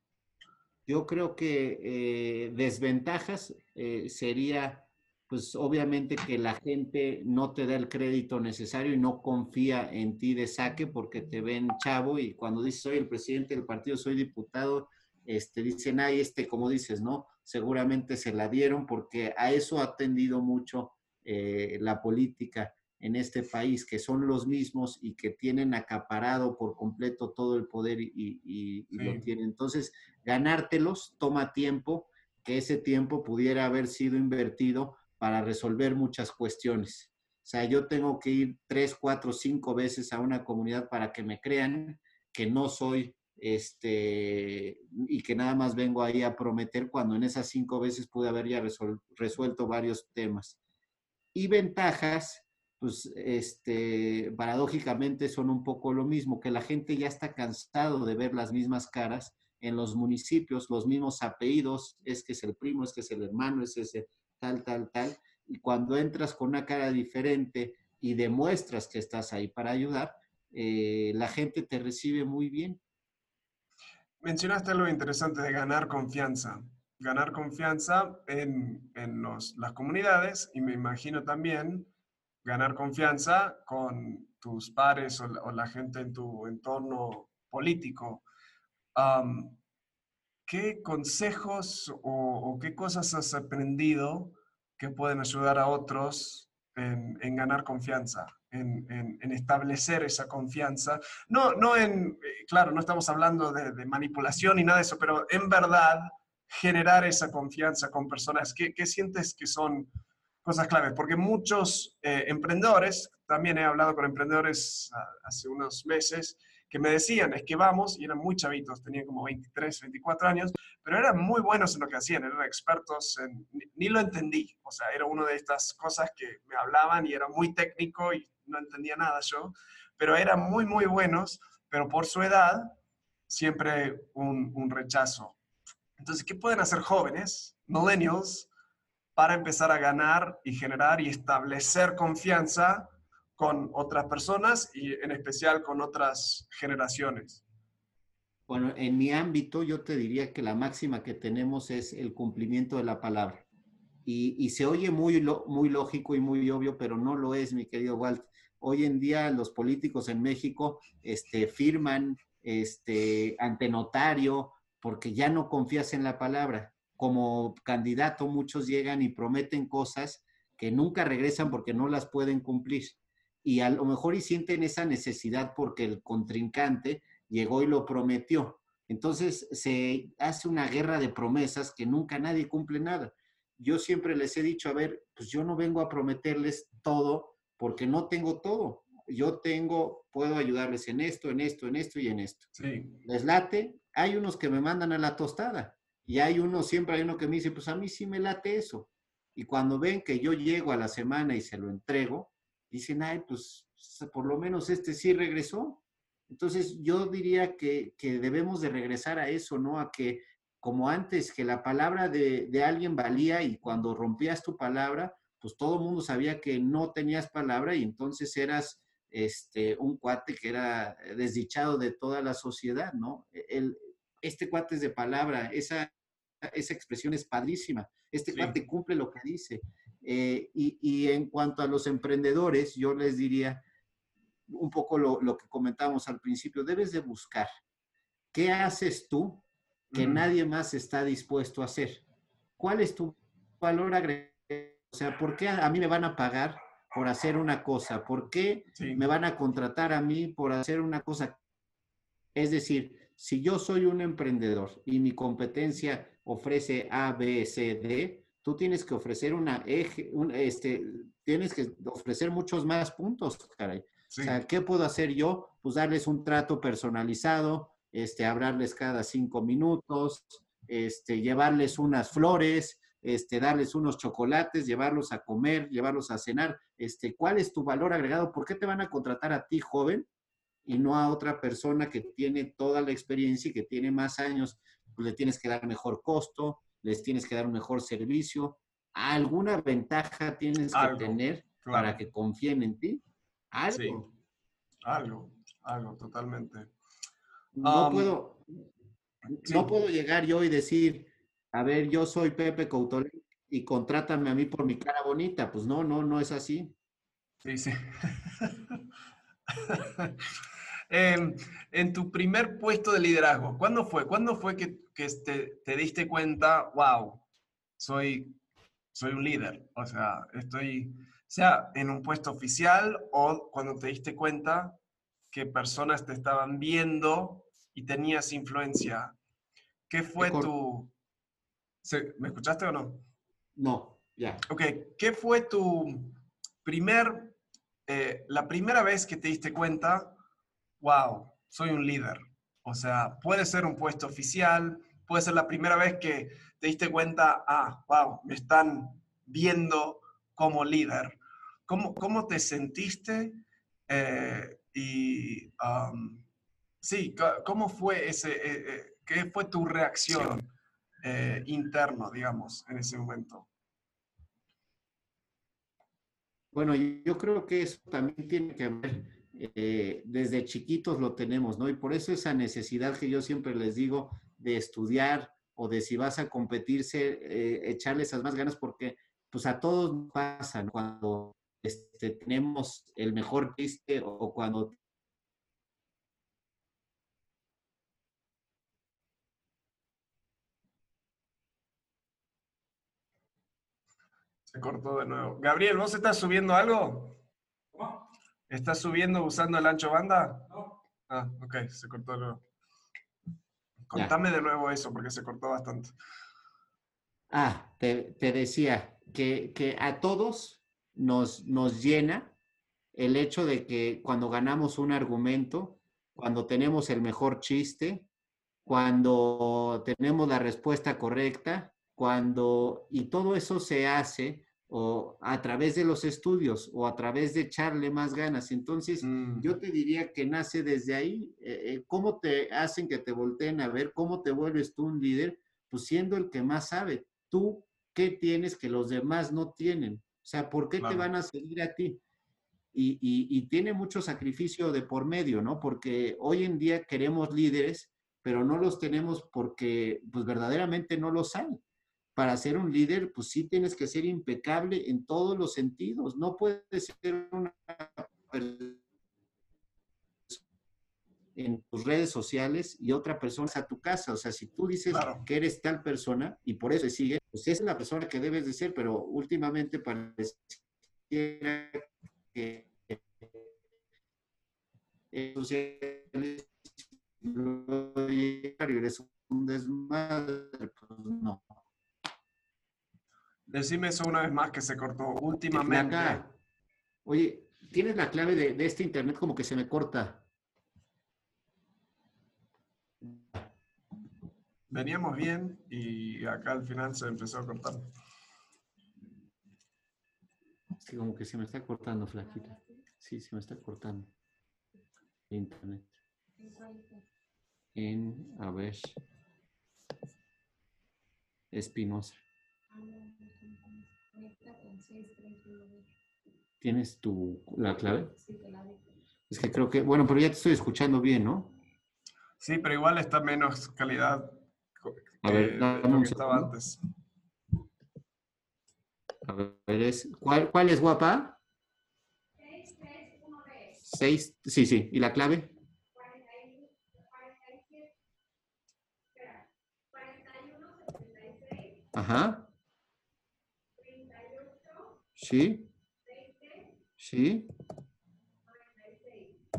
Yo creo que eh, desventajas eh, sería pues obviamente que la gente no te da el crédito necesario y no confía en ti de saque porque te ven chavo y cuando dices soy el presidente del partido, soy diputado, este, dicen, ay, este, como dices, ¿no? Seguramente se la dieron porque a eso ha tendido mucho eh, la política. en este país, que son los mismos y que tienen acaparado por completo todo el poder y, lo tienen. Entonces, ganártelos toma tiempo, que ese tiempo pudiera haber sido invertido para resolver muchas cuestiones. O sea, yo tengo que ir tres, cuatro, cinco veces a una comunidad para que me crean que no soy este, y que nada más vengo ahí a prometer cuando en esas cinco veces pude haber ya resuelto varios temas. Y ventajas, pues, este, paradójicamente son un poco lo mismo, que la gente ya está cansado de ver las mismas caras en los municipios, los mismos apellidos, es que es el primo, es que es el hermano, es ese tal, tal, tal. Y cuando entras con una cara diferente y demuestras que estás ahí para ayudar, eh, la gente te recibe muy bien Mencionaste algo interesante de ganar confianza. Ganar confianza en, las comunidades y me imagino también ganar confianza con tus pares o la, gente en tu entorno político. ¿Qué consejos o, qué cosas has aprendido que pueden ayudar a otros en ganar confianza? en, establecer esa confianza. No, no en, eh, claro, no estamos hablando de, manipulación ni nada de eso, pero en verdad generar esa confianza con personas. ¿Qué, sientes que son cosas claves? Porque muchos eh, emprendedores, también he hablado con emprendedores ah, hace unos meses, que me decían, es que vamos, y eran muy chavitos, tenían como 23, 24 años, pero eran muy buenos en lo que hacían, eran expertos en, ni, lo entendí, o sea, era una de estas cosas que me hablaban y era muy técnico y no entendía nada yo, pero eran muy, muy buenos, pero por su edad, siempre un, un rechazo. Entonces, ¿qué pueden hacer jóvenes, millennials, para empezar a ganar y generar y establecer confianza con otras personas y en especial con otras generaciones? Bueno, en mi ámbito yo te diría que la máxima que tenemos es el cumplimiento de la palabra. Y, y se oye muy, muy lógico y muy obvio, pero no lo es, mi querido Walt. Hoy en día los políticos en México este, firman este, ante notario porque ya no confías en la palabra. Como candidato muchos llegan y prometen cosas que nunca regresan porque no las pueden cumplir. Y a lo mejor y sienten esa necesidad porque el contrincante llegó y lo prometió. Entonces se hace una guerra de promesas que nunca nadie cumple nada. Yo siempre les he dicho, a ver, pues yo no vengo a prometerles todo porque no tengo todo. Yo tengo, puedo ayudarles en esto, en esto, en esto y en esto. Les late, hay unos que me mandan a la tostada y hay uno, siempre hay uno que me dice, pues a mí sí me late eso. Y cuando ven que yo llego a la semana y se lo entrego, dicen, ay, pues por lo menos este sí regresó. Entonces yo diría que, que debemos de regresar a eso, ¿no? A que como antes, que la palabra de, de alguien valía y cuando rompías tu palabra, pues todo el mundo sabía que no tenías palabra y entonces eras este, un cuate que era desdichado de toda la sociedad, ¿no? E, el, este cuate es de palabra, esa, esa expresión es padrísima, este cuate cumple lo que dice. Eh, y, y, en cuanto a los emprendedores, yo les diría un poco lo, lo que comentábamos al principio, debes de buscar qué haces tú que nadie más está dispuesto a hacer. ¿Cuál es tu valor agregado? O sea, ¿por qué a mí me van a pagar por hacer una cosa? ¿Por qué me van a contratar a mí por hacer una cosa? Es decir, si yo soy un emprendedor y mi competencia ofrece A, B, C, D, tú tienes que ofrecer una eje, un, este, tienes que ofrecer muchos más puntos, caray. O sea, ¿qué puedo hacer yo? Pues darles un trato personalizado, este, hablarles cada cinco minutos, este, llevarles unas flores, este, darles unos chocolates, llevarlos a comer, llevarlos a cenar. Este, ¿Cuál es tu valor agregado? ¿Por qué te van a contratar a ti, joven, y no a otra persona que tiene toda la experiencia y que tiene más años? Pues le tienes que dar mejor costo, les tienes que dar un mejor servicio. ¿Alguna ventaja tienes que tener para que confíen en ti? Algo. Algo, algo, totalmente. No puedo, no puedo llegar yo y decir, a ver, yo soy Pepe Coutolet y contrátame a mí por mi cara bonita. Pues no, no, no es así. Sí, sí. (laughs) En tu primer puesto de liderazgo, ¿cuándo fue? ¿Cuándo fue que, te, diste cuenta, wow, soy, soy un líder? O sea, estoy, sea en un puesto oficial o cuando te diste cuenta que personas te estaban viendo y tenías influencia. ¿Qué fue tu... ¿Me escuchaste o no? No, ya. Ok, ¿qué fue tu primer, eh, la primera vez que te diste cuenta, wow, soy un líder? O sea, puede ser un puesto oficial, puede ser la primera vez que te diste cuenta, ah, wow, me están viendo como líder. ¿Cómo, cómo te sentiste? Eh, y um, sí, ¿cómo fue ese, eh, eh, qué fue tu reacción interna, digamos, en ese momento? Bueno, yo creo que eso también tiene que ver, desde chiquitos lo tenemos, ¿no? Y por eso esa necesidad que yo siempre les digo de estudiar o de si vas a competirse, echarle esas más ganas, porque pues a todos nos pasa cuando este, tenemos el mejor chiste o cuando Se cortó de nuevo. Gabriel, ¿vos estás subiendo algo? ¿Estás subiendo usando el ancho banda? No. Ah, ok, se cortó de nuevo. Contame de nuevo eso porque se cortó bastante. Ah, te, te decía, que, a todos nos, nos llena el hecho de que cuando ganamos un argumento, cuando tenemos el mejor chiste, cuando tenemos la respuesta correcta, cuando, y todo eso se hace o a través de los estudios o a través de echarle más ganas. Entonces, mm. yo te diría que nace desde ahí. Eh, eh, ¿Cómo te hacen que te volteen a ver? ¿Cómo te vuelves tú un líder? Pues siendo el que más sabe. Tú ¿qué tienes que los demás no tienen? O sea, ¿por qué te van a seguir a ti? Y, tiene mucho sacrificio de por medio, ¿no? Porque hoy en día queremos líderes, pero no los tenemos porque, pues verdaderamente no los hay. Para ser un líder, pues sí tienes que ser impecable en todos los sentidos. No puedes ser una en tus redes sociales y otra persona a tu casa. O sea, si tú dices que eres tal persona y por eso te sigue, pues esa es la persona que debes de ser, pero últimamente parece que eres un desmadre, pues no. Decime eso una vez más que se cortó últimamente. Oye, tienes la clave de, de este internet como que se me corta. Veníamos bien y acá al final se empezó a cortar. Sí, como que se me está cortando, flaquita. Sí, se me está cortando. Internet. En, a ver, Espinosa. ¿Tienes tu, la clave? Es que creo que, bueno, pero ya te estoy escuchando bien, ¿no? Sí, pero igual está menos calidad a ver, lo que estaba antes. A ver, es, ¿cuál, ¿cuál es guapa? 6, sí, sí. ¿Y la clave? Ajá. Sí. Sí.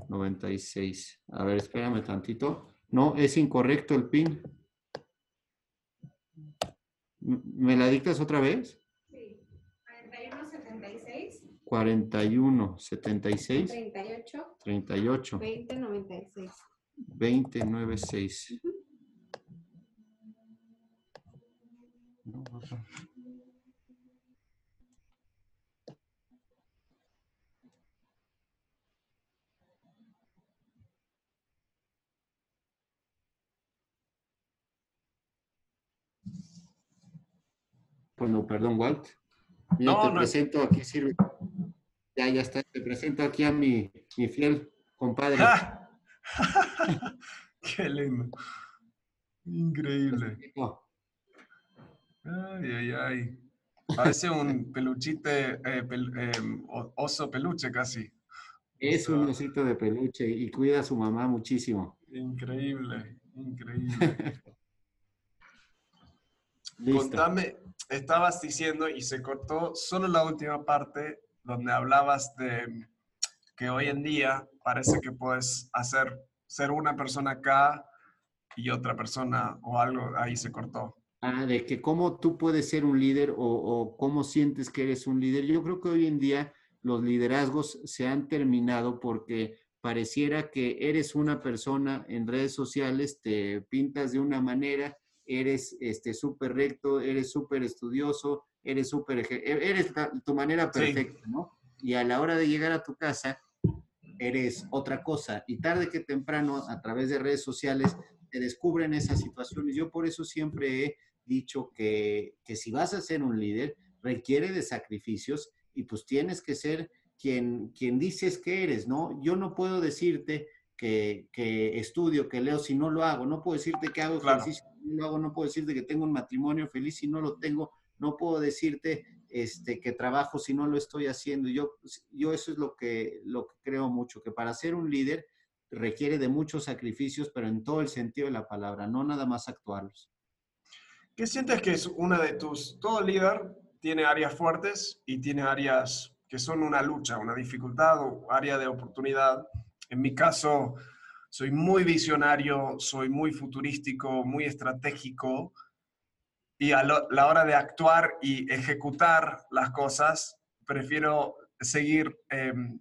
96. A ver, espérame tantito. No, es incorrecto el pin. ¿Me la dictas otra vez? Sí. 41, 76. 41, 76. 38. 38. 20, 96. 20, 96. Uh -huh. no, no, no. Bueno, perdón, Walt. no, te presento aquí, sirve. Ya, ya está. Te presento aquí a mi, mi fiel compadre. (laughs) ¡Qué lindo! Increíble. Ay, ay, ay. Parece un peluchite, eh, eh, oso peluche casi. Es un osito de peluche y cuida a su mamá muchísimo. Increíble, increíble. (laughs) Contame, estabas diciendo y se cortó solo la última parte donde hablabas de que hoy en día parece que puedes hacer, ser una persona acá y otra persona o algo, ahí se cortó. Ah, de que cómo tú puedes ser un líder o, o cómo sientes que eres un líder. Yo creo que hoy en día los liderazgos se han terminado porque pareciera que eres una persona en redes sociales, te pintas de una manera, eres este súper recto, eres súper estudioso, eres súper, eres tu manera perfecta, ¿no? Y a la hora de llegar a tu casa, eres otra cosa. Y tarde que temprano, a través de redes sociales, te descubren esas situaciones. Yo por eso siempre he dicho que, que si vas a ser un líder, requiere de sacrificios y pues tienes que ser quien, quien dices que eres, ¿no? Yo no puedo decirte que, que, estudio, que leo si no lo hago, no puedo decirte que hago ejercicio hago, no puedo decirte que tengo un matrimonio feliz si no lo tengo, no puedo decirte este, que trabajo si no lo estoy haciendo. Yo, yo eso es lo que, lo que creo mucho, que para ser un líder requiere de muchos sacrificios, pero en todo el sentido de la palabra, no nada más actuarlos. ¿Qué sientes que es una de tus, todo líder tiene áreas fuertes y tiene áreas que son una lucha, una dificultad o área de oportunidad? En mi caso, soy muy visionario, soy muy futurístico, muy estratégico, y a la hora de actuar y ejecutar las cosas, prefiero seguir em,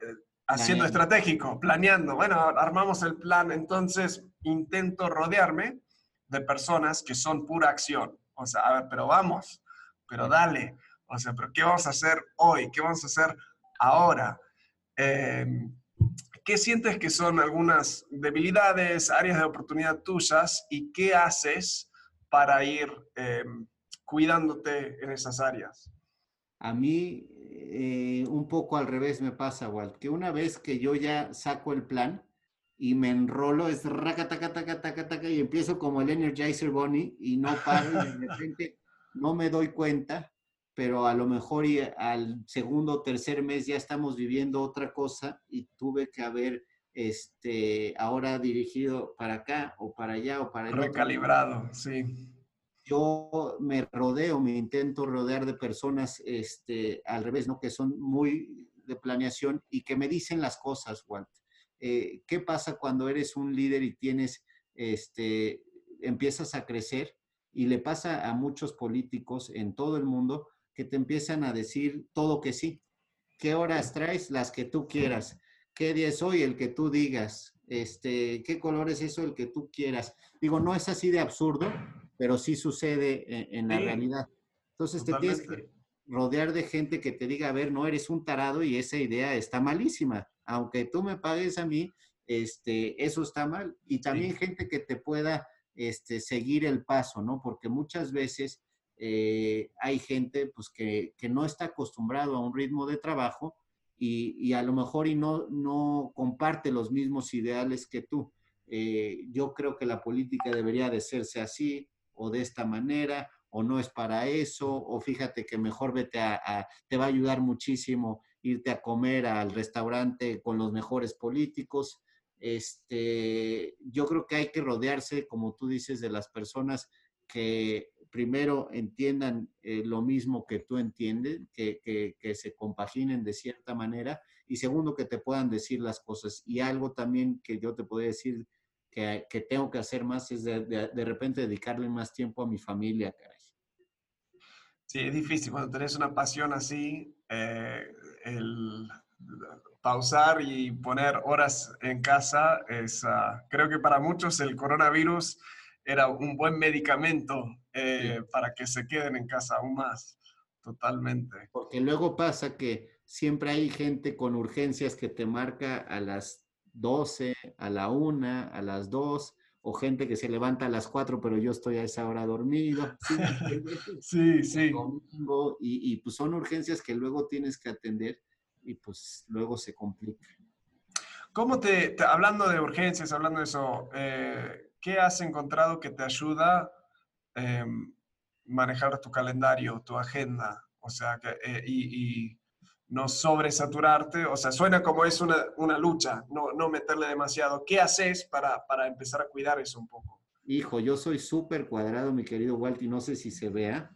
eh, haciendo estratégico, planeando. Bueno, armamos el plan, entonces intento rodearme de personas que son pura acción. O sea, a ver, pero vamos, pero dale. O sea, pero ¿qué vamos a hacer hoy? ¿Qué vamos a hacer ahora? Em, ¿Qué sientes que son algunas debilidades, áreas de oportunidad tuyas y qué haces? para ir em, cuidándote en esas áreas? A mí eh, un poco al revés me pasa, Walt, que una vez que yo ya saco el plan y me enrolo, es raca, taca, taca, taca, taca, y empiezo como el Energizer Bunny y no paro y de repente no me doy cuenta, pero a lo mejor al segundo o tercer mes ya estamos viviendo otra cosa y tuve que haber este, ahora dirigido para acá o para allá o para allá. Recalibrado, sí. Yo me rodeo, me intento rodear de personas este, al revés, ¿no? Que son muy de planeación y que me dicen las cosas, Walt. Eh, ¿Qué pasa cuando eres un líder y tienes, este, empiezas a crecer? Y le pasa a muchos políticos en todo el mundo que te empiezan a decir todo que sí. ¿Qué horas traes? Las que tú quieras qué día es hoy, el que tú digas, este, qué color es eso, el que tú quieras. Digo, no es así de absurdo, pero sí sucede en, la realidad. Entonces te tienes que rodear de gente que te diga, a ver, no eres un tarado y esa idea está malísima. Aunque tú me pagues a mí, este, eso está mal. Y también gente que te pueda este, seguir el paso, ¿no? Porque muchas veces eh, hay gente pues, que, que no está acostumbrado a un ritmo de trabajo y, a lo mejor y no, no comparte los mismos ideales que tú. Eh, yo creo que la política debería de hacerse así o de esta manera o no es para eso o fíjate que mejor vete a, te va a ayudar muchísimo irte a comer al restaurante con los mejores políticos. Este, yo creo que hay que rodearse, como tú dices, de las personas que primero entiendan eh, lo mismo que tú entiendes, que, se compaginen de cierta manera, y segundo, que te puedan decir las cosas. Y algo también que yo te podría decir que, tengo que hacer más es de, repente dedicarle más tiempo a mi familia, caray. Sí, es difícil cuando tenés una pasión así, eh, el pausar y poner horas en casa es, ah, creo que para muchos el coronavirus era un buen medicamento eh, para que se queden en casa aún más, totalmente. Porque luego pasa que siempre hay gente con urgencias que te marca a las 12, a la 1, a las 2, o gente que se levanta a las 4, pero yo estoy a esa hora dormido. Sí, (laughs) (laughs) sí. y, y, pues son urgencias que luego tienes que atender y pues luego se complica. ¿Cómo te, hablando de urgencias, hablando de eso, eh, ¿qué has encontrado que te ayuda em, manejar tu calendario, tu agenda? O sea, que, eh, y, no sobresaturarte, o sea, suena como es una, una lucha, no, no, meterle demasiado. ¿Qué haces para, para, empezar a cuidar eso un poco? Hijo, yo soy súper cuadrado, mi querido Walty, no sé si se vea,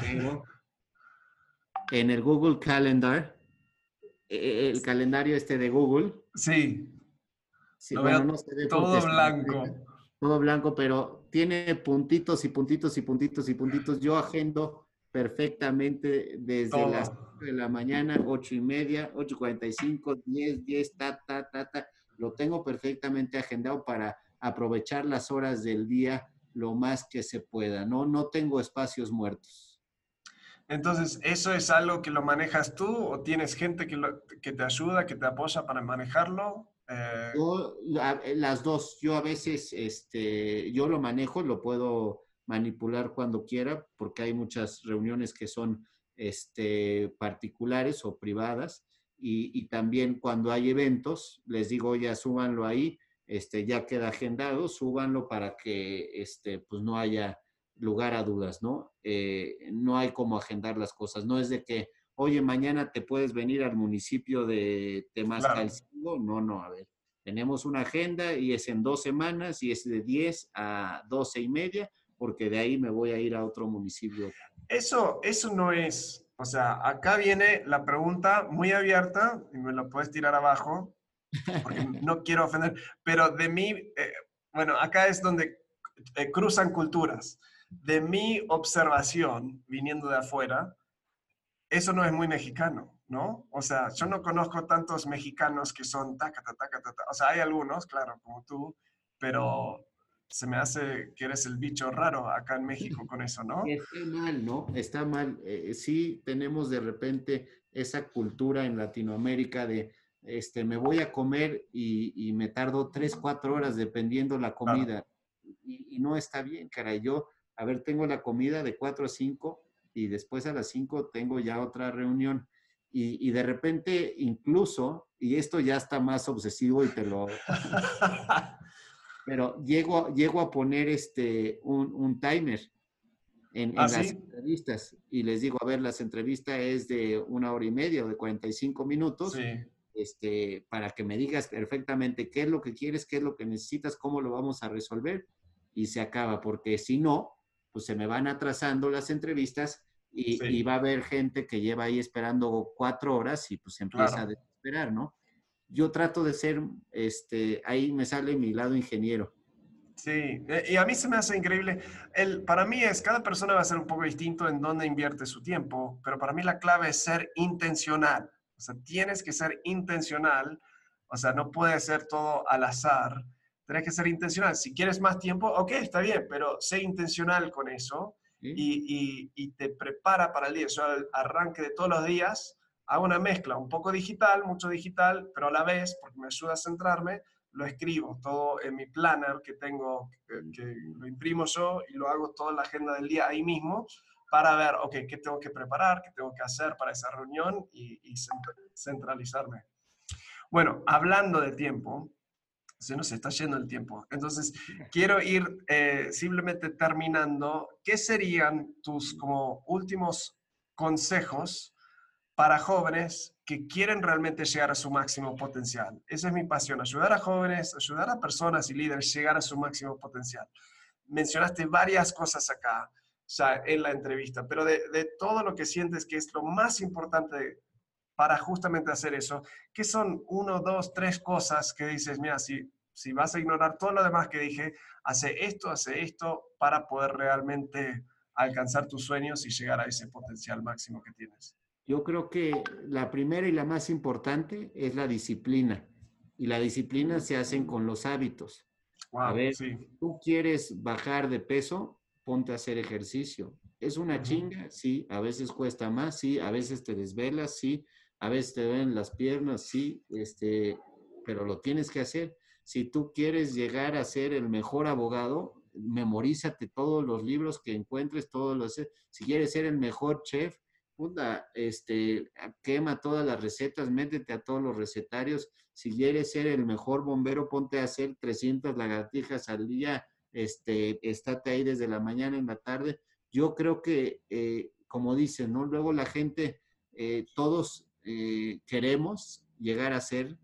pero en el Google Calendar, eh, el calendario este de Google. Sí, Sí, bueno, no se ve todo está- blanco. Todo blanco, pero tiene puntitos y puntitos y puntitos y puntitos. Yo agendo perfectamente desde Todo. las 8 de la mañana, ocho y media, 8.45, 10, 10, ta, ta, ta, ta. Lo tengo perfectamente agendado para aprovechar las horas del día lo más que se pueda. No, no tengo espacios muertos. Entonces, ¿eso es algo que lo manejas tú o tienes gente que, lo- que te ayuda, que te apoya para manejarlo? Eh, Yo, la- las dos, yo a veces, este, yo lo manejo, lo puedo manipular cuando quiera, porque hay muchas reuniones que son, este, particulares o privadas, y, y también cuando hay eventos, les digo, ya súbanlo ahí, este, ya queda agendado, súbanlo para que, este, pues no haya lugar a dudas, ¿no? Eh, no hay como agendar las cosas, no es de que, oye, mañana te puedes venir al municipio de No, no, a ver, tenemos una agenda y es en dos semanas y es de 10 a 12 y media, porque de ahí me voy a ir a otro municipio. Eso, eso no es, o sea, acá viene la pregunta muy abierta y me la puedes tirar abajo, porque (laughs) no quiero ofender, pero de mí, eh, bueno, acá es donde eh, cruzan culturas. De mi observación, viniendo de afuera, eso no es muy mexicano, ¿no? O sea, yo no conozco tantos mexicanos que son taca, taca, taca, taca. O sea, hay algunos, claro, como tú, pero se me hace que eres el bicho raro acá en México con eso, ¿no? Está mal, ¿no? Está mal. Eh, sí tenemos de repente esa cultura en Latinoamérica de, este, me voy a comer y, y me tardo tres, cuatro horas dependiendo la comida. Y, y no está bien, caray. Yo, a ver, tengo la comida de cuatro a cinco y después a las cinco tengo ya otra reunión. Y, y de repente, incluso, y esto ya está más obsesivo y te lo, (laughs) pero llego, llego a poner este, un, un timer en, en ¿Ah, las sí? entrevistas y les digo, a ver, las entrevistas es de una hora y media o de 45 minutos, Sí, este, para que me digas perfectamente qué es lo que quieres, qué es lo que necesitas, cómo lo vamos a resolver y se acaba, porque si no, pues se me van atrasando las entrevistas y, Sí. y va a haber gente que lleva ahí esperando cuatro horas y pues empieza Claro. a desesperar, ¿no? Yo trato de ser, este, ahí me sale mi lado ingeniero. sí. Eh, Y a mí se me hace increíble. El, para mí es, cada persona va a ser un poco distinto en dónde invierte su tiempo, pero para mí la clave es ser intencional. O sea, tienes que ser intencional. O sea, no puede ser todo al azar. Tienes que ser intencional. Si quieres más tiempo, ok, está bien, pero sé intencional con eso ¿sí? y, y- y te prepara para el día. Yo al arranque de todos los días hago una mezcla, un poco digital, mucho digital, pero a la vez, porque me ayuda a centrarme, lo escribo todo en mi planner que tengo, que, que lo imprimo yo y lo hago toda la agenda del día ahí mismo para ver, ok, qué tengo que preparar, qué tengo que hacer para esa reunión y, y cent- centralizarme. Bueno, hablando de tiempo, se nos está yendo el tiempo. Entonces, quiero ir eh, simplemente terminando. ¿Qué serían tus como últimos consejos para jóvenes que quieren realmente llegar a su máximo potencial? Esa es mi pasión, ayudar a jóvenes, ayudar a personas y líderes a llegar a su máximo potencial. Mencionaste varias cosas acá ya en la entrevista, pero de, de todo lo que sientes que es lo más importante para justamente hacer eso, ¿qué son uno, dos, tres cosas que dices, mira, si, si vas a ignorar todo lo demás que dije, hace esto, hace esto, para poder realmente alcanzar tus sueños y llegar a ese potencial máximo que tienes? Yo creo que la primera y la más importante es la disciplina. Y la disciplina se hacen con los hábitos. Wow, A ver, sí, tú quieres bajar de peso, ponte a hacer ejercicio. ¿Es una chinga? Sí. A veces cuesta más, sí. A veces te desvelas, sí. A veces te duelen las piernas, sí. Este, pero lo tienes que hacer. Si tú quieres llegar a ser el mejor abogado, memorízate todos los libros que encuentres, todos los... Si quieres ser el mejor chef, puta, este, quema todas las recetas, métete a todos los recetarios. Si quieres ser el mejor bombero, ponte a hacer 300 lagartijas al día, este, estate ahí desde la mañana en la tarde. Yo creo que, eh, como dicen, ¿no? Luego la gente, eh, todos eh, queremos llegar a ser,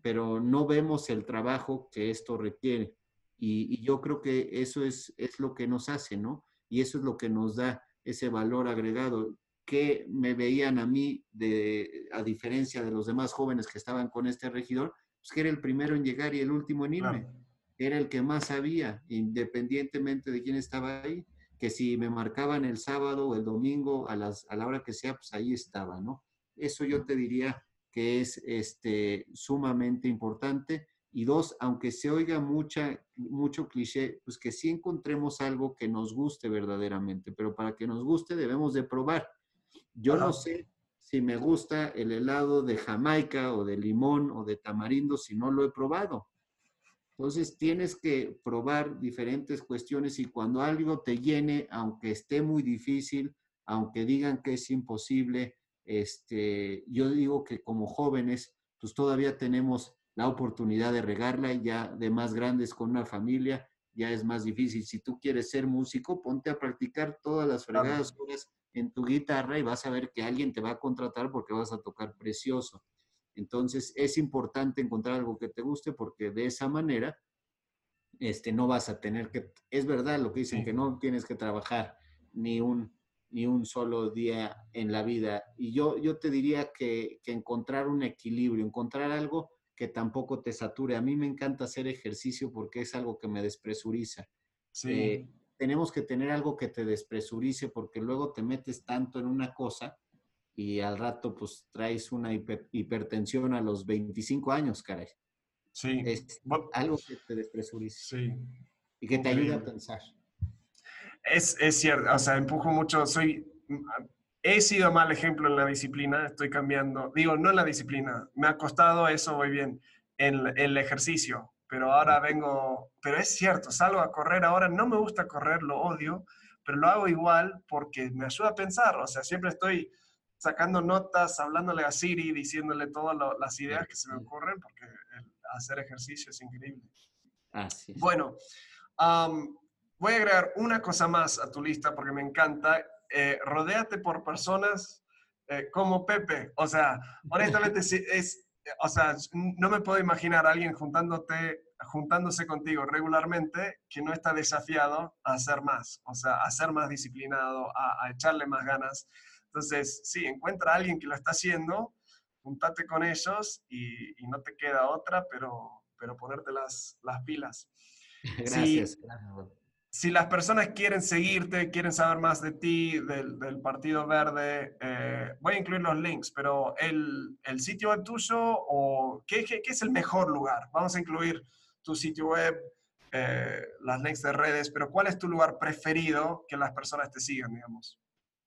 pero no vemos el trabajo que esto requiere. Y, y yo creo que eso es, es lo que nos hace, ¿no? Y eso es lo que nos da ese valor agregado. que me veían a mí, de, a diferencia de los demás jóvenes que estaban con este regidor, pues que era el primero en llegar y el último en irme. Claro. Era el que más sabía, independientemente de quién estaba ahí, que si me marcaban el sábado o el domingo a, las, a la hora que sea, pues ahí estaba, ¿no? Eso yo te diría que es este, sumamente importante. Y dos, aunque se oiga mucha, mucho cliché, pues que sí encontremos algo que nos guste verdaderamente, pero para que nos guste debemos de probar. Yo no sé si me gusta el helado de Jamaica o de limón o de tamarindo si no lo he probado. Entonces tienes que probar diferentes cuestiones y cuando algo te llene, aunque esté muy difícil, aunque digan que es imposible, este, yo digo que como jóvenes, pues todavía tenemos la oportunidad de regarla y ya de más grandes con una familia, ya es más difícil. Si tú quieres ser músico, ponte a practicar todas las fregadas horas en tu guitarra y vas a ver que alguien te va a contratar porque vas a tocar precioso. Entonces es importante encontrar algo que te guste porque de esa manera este, no vas a tener que, es verdad lo que dicen, Sí. que no tienes que trabajar ni un, ni un solo día en la vida. Y yo, yo te diría que, que encontrar un equilibrio, encontrar algo que tampoco te sature. A mí me encanta hacer ejercicio porque es algo que me despresuriza. Sí, Eh, tenemos que tener algo que te despresurice porque luego te metes tanto en una cosa y al rato pues traes una hiper- hipertensión a los 25 años, caray. sí. Es algo que te despresurice sí. y que te ayude a pensar. Es, es cierto, o sea, empujo mucho, soy, he sido mal ejemplo en la disciplina, estoy cambiando, digo, no en la disciplina, me ha costado eso, voy bien, en el- ejercicio, pero ahora vengo, pero es cierto, salgo a correr ahora, no me gusta correr, lo odio, pero lo hago igual porque me ayuda a pensar, o sea, siempre estoy sacando notas, hablándole a Siri, diciéndole todas las ideas que se me ocurren, porque el hacer ejercicio es increíble. Así es. Bueno, voy a agregar una cosa más a tu lista porque me encanta. Eh, rodéate por personas eh, como Pepe. O sea, honestamente, sí, es, o sea, no me puedo imaginar a alguien juntándote, juntándose contigo regularmente que no está desafiado a hacer más, o sea, a ser más disciplinado, a, a echarle más ganas. Entonces, sí, encuentra a alguien que lo está haciendo, juntate con ellos y, y no te queda otra, pero, pero ponerte las, las pilas. (laughs) Gracias. gracias, Rob. Si las personas quieren seguirte, quieren saber más de ti, del, Partido Verde, eh, voy a incluir los links, pero el, sitio web tuyo o ¿qué, qué, qué es el mejor lugar? Vamos a incluir tu sitio web, eh, las links de redes, pero ¿cuál es tu lugar preferido que las personas te sigan, digamos?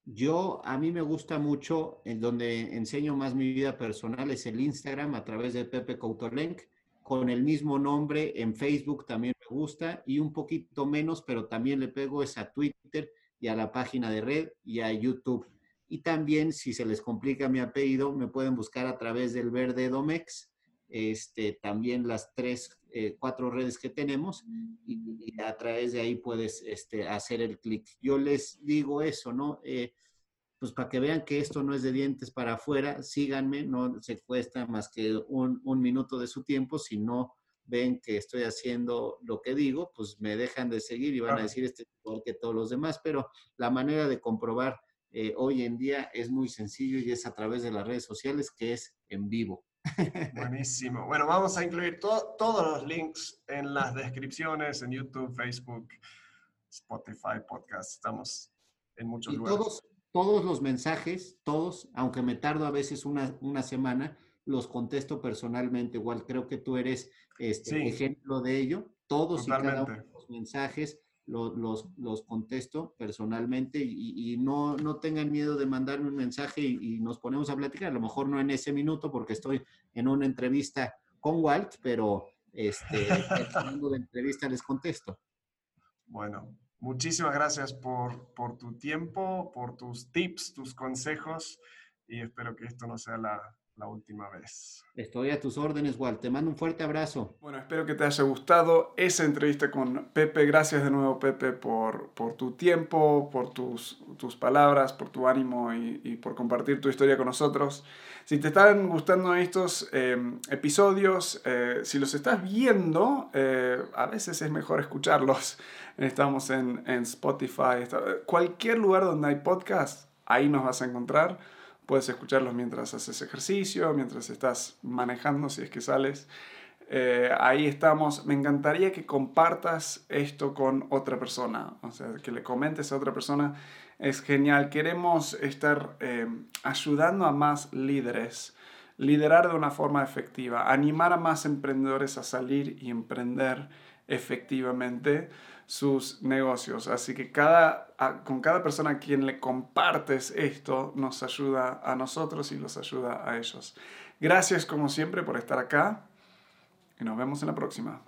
Yo, a mí me gusta mucho, en donde enseño más mi vida personal, es el Instagram a través de Pepe Coutolenc, con el mismo nombre, en Facebook también gusta, y un poquito menos, pero también le pego es a Twitter y a la página de red y a YouTube. Y también, si se les complica mi apellido, me pueden buscar a través del Verde Domex, este, también las tres, eh, cuatro redes que tenemos, y, y, a través de ahí puedes este, hacer el clic. Yo les digo eso, ¿no? Eh, pues para que vean que esto no es de dientes para afuera, síganme, no se cuesta más que un, un minuto de su tiempo, si no ven que estoy haciendo lo que digo, pues me dejan de seguir y van Claro. a decir este es igual que todos los demás, pero la manera de comprobar eh, hoy en día es muy sencillo y es a través de las redes sociales, que es en vivo. Buenísimo. Bueno, vamos a incluir to- todos los links en las descripciones, en YouTube, Facebook, Spotify, podcast. Estamos en muchos Y lugares. todos, todos los mensajes, todos, aunque me tardo a veces una, una semana, los contesto personalmente. Igual creo que tú eres este, Sí. ejemplo de ello. Todos y cada uno de los mensajes lo- los, los contesto personalmente y, y no, no tengan miedo de mandarme un mensaje y, y nos ponemos a platicar. A lo mejor no en ese minuto porque estoy en una entrevista con Walt, pero este, terminando la entrevista les contesto. Bueno, muchísimas gracias por, por tu tiempo, por tus tips, tus consejos y espero que esto no sea la, la última vez. Estoy a tus órdenes, Walt. Te mando un fuerte abrazo. Bueno, espero que te haya gustado esa entrevista con Pepe. Gracias de nuevo, Pepe, por, por tu tiempo, por tus, tus palabras, por tu ánimo y, y por compartir tu historia con nosotros. Si te están gustando estos eh, episodios, eh, si los estás viendo, eh, a veces es mejor escucharlos. (laughs) Estamos en, en Spotify, está- cualquier lugar donde hay podcast, ahí nos vas a encontrar. Puedes escucharlos mientras haces ejercicio, mientras estás manejando, si es que sales. Eh, ahí estamos. Me encantaría que compartas esto con otra persona, o sea, que le comentes a otra persona. Es genial. Queremos estar eh, ayudando a más líderes, liderar de una forma efectiva, animar a más emprendedores a salir y emprender efectivamente sus negocios. Así que cada, con cada persona a quien le compartes esto nos ayuda a nosotros y los ayuda a ellos. Gracias como siempre por estar acá y nos vemos en la próxima.